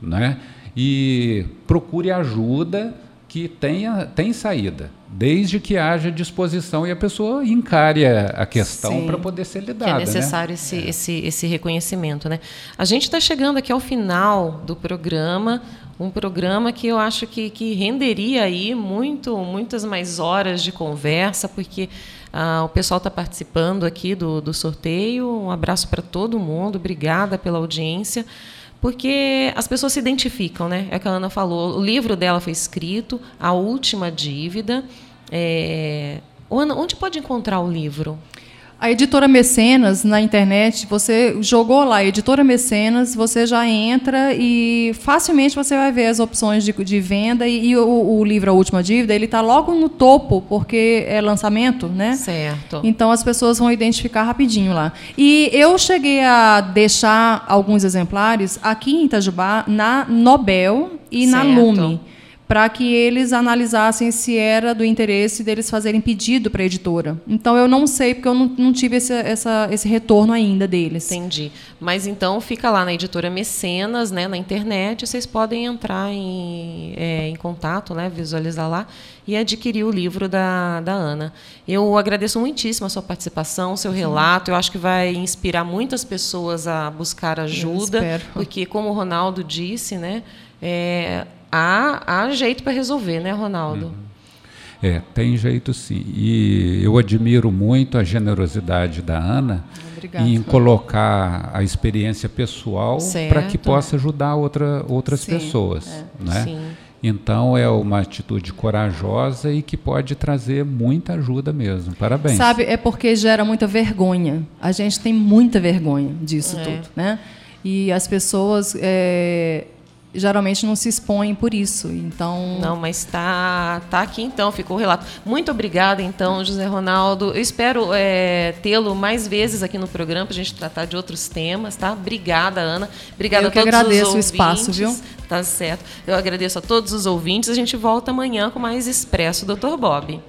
Né? E procure ajuda que tenha, tem saída, desde que haja disposição e a pessoa encare a questão para poder ser lidada. Que é necessário né? esse, é. esse, esse reconhecimento. Né? A gente está chegando aqui ao final do programa, um programa que eu acho que, que renderia aí muito, muitas mais horas de conversa, porque ah, o pessoal está participando aqui do, do sorteio. Um abraço para todo mundo, obrigada pela audiência porque as pessoas se identificam, né? É o que a Ana falou. O livro dela foi escrito, A Última Dívida. É... Ana, onde pode encontrar o livro? A editora Mecenas na internet, você jogou lá, editora Mecenas, você já entra e facilmente você vai ver as opções de, de venda e, e o, o, livro A Última Dívida, ele está logo no topo, porque é lançamento, né? Certo. Então as pessoas vão identificar rapidinho lá. E eu cheguei a deixar alguns exemplares aqui em Itajubá, na Nobel e certo. na Lume para que eles analisassem se era do interesse deles fazerem pedido para a editora. Então eu não sei, porque eu não, não tive esse, essa, esse retorno ainda deles. Entendi. Mas então fica lá na editora Mecenas, né, na internet, vocês podem entrar em, é, em contato, né, visualizar lá e adquirir o livro da, da Ana. Eu agradeço muitíssimo a sua participação, o seu relato. Eu acho que vai inspirar muitas pessoas a buscar ajuda, porque como o Ronaldo disse, né, é, há, há jeito para resolver, né, Ronaldo? Uhum. É, tem jeito sim. E eu admiro muito a generosidade da Ana Obrigada. em colocar a experiência pessoal para que possa ajudar outra, outras sim, pessoas. É. Né? Sim. Então é uma atitude corajosa e que pode trazer muita ajuda mesmo. Parabéns. Sabe, é porque gera muita vergonha. A gente tem muita vergonha disso é. tudo, né? E as pessoas é, geralmente não se expõem por isso. Então Não, mas está tá aqui então, ficou o relato. Muito obrigada então, José Ronaldo. Eu espero é, tê-lo mais vezes aqui no programa para a gente tratar de outros temas, tá? Obrigada, Ana. Obrigada Eu a todos que agradeço os ouvintes. o espaço, viu? Tá certo. Eu agradeço a todos os ouvintes. A gente volta amanhã com mais Expresso Dr. Bob.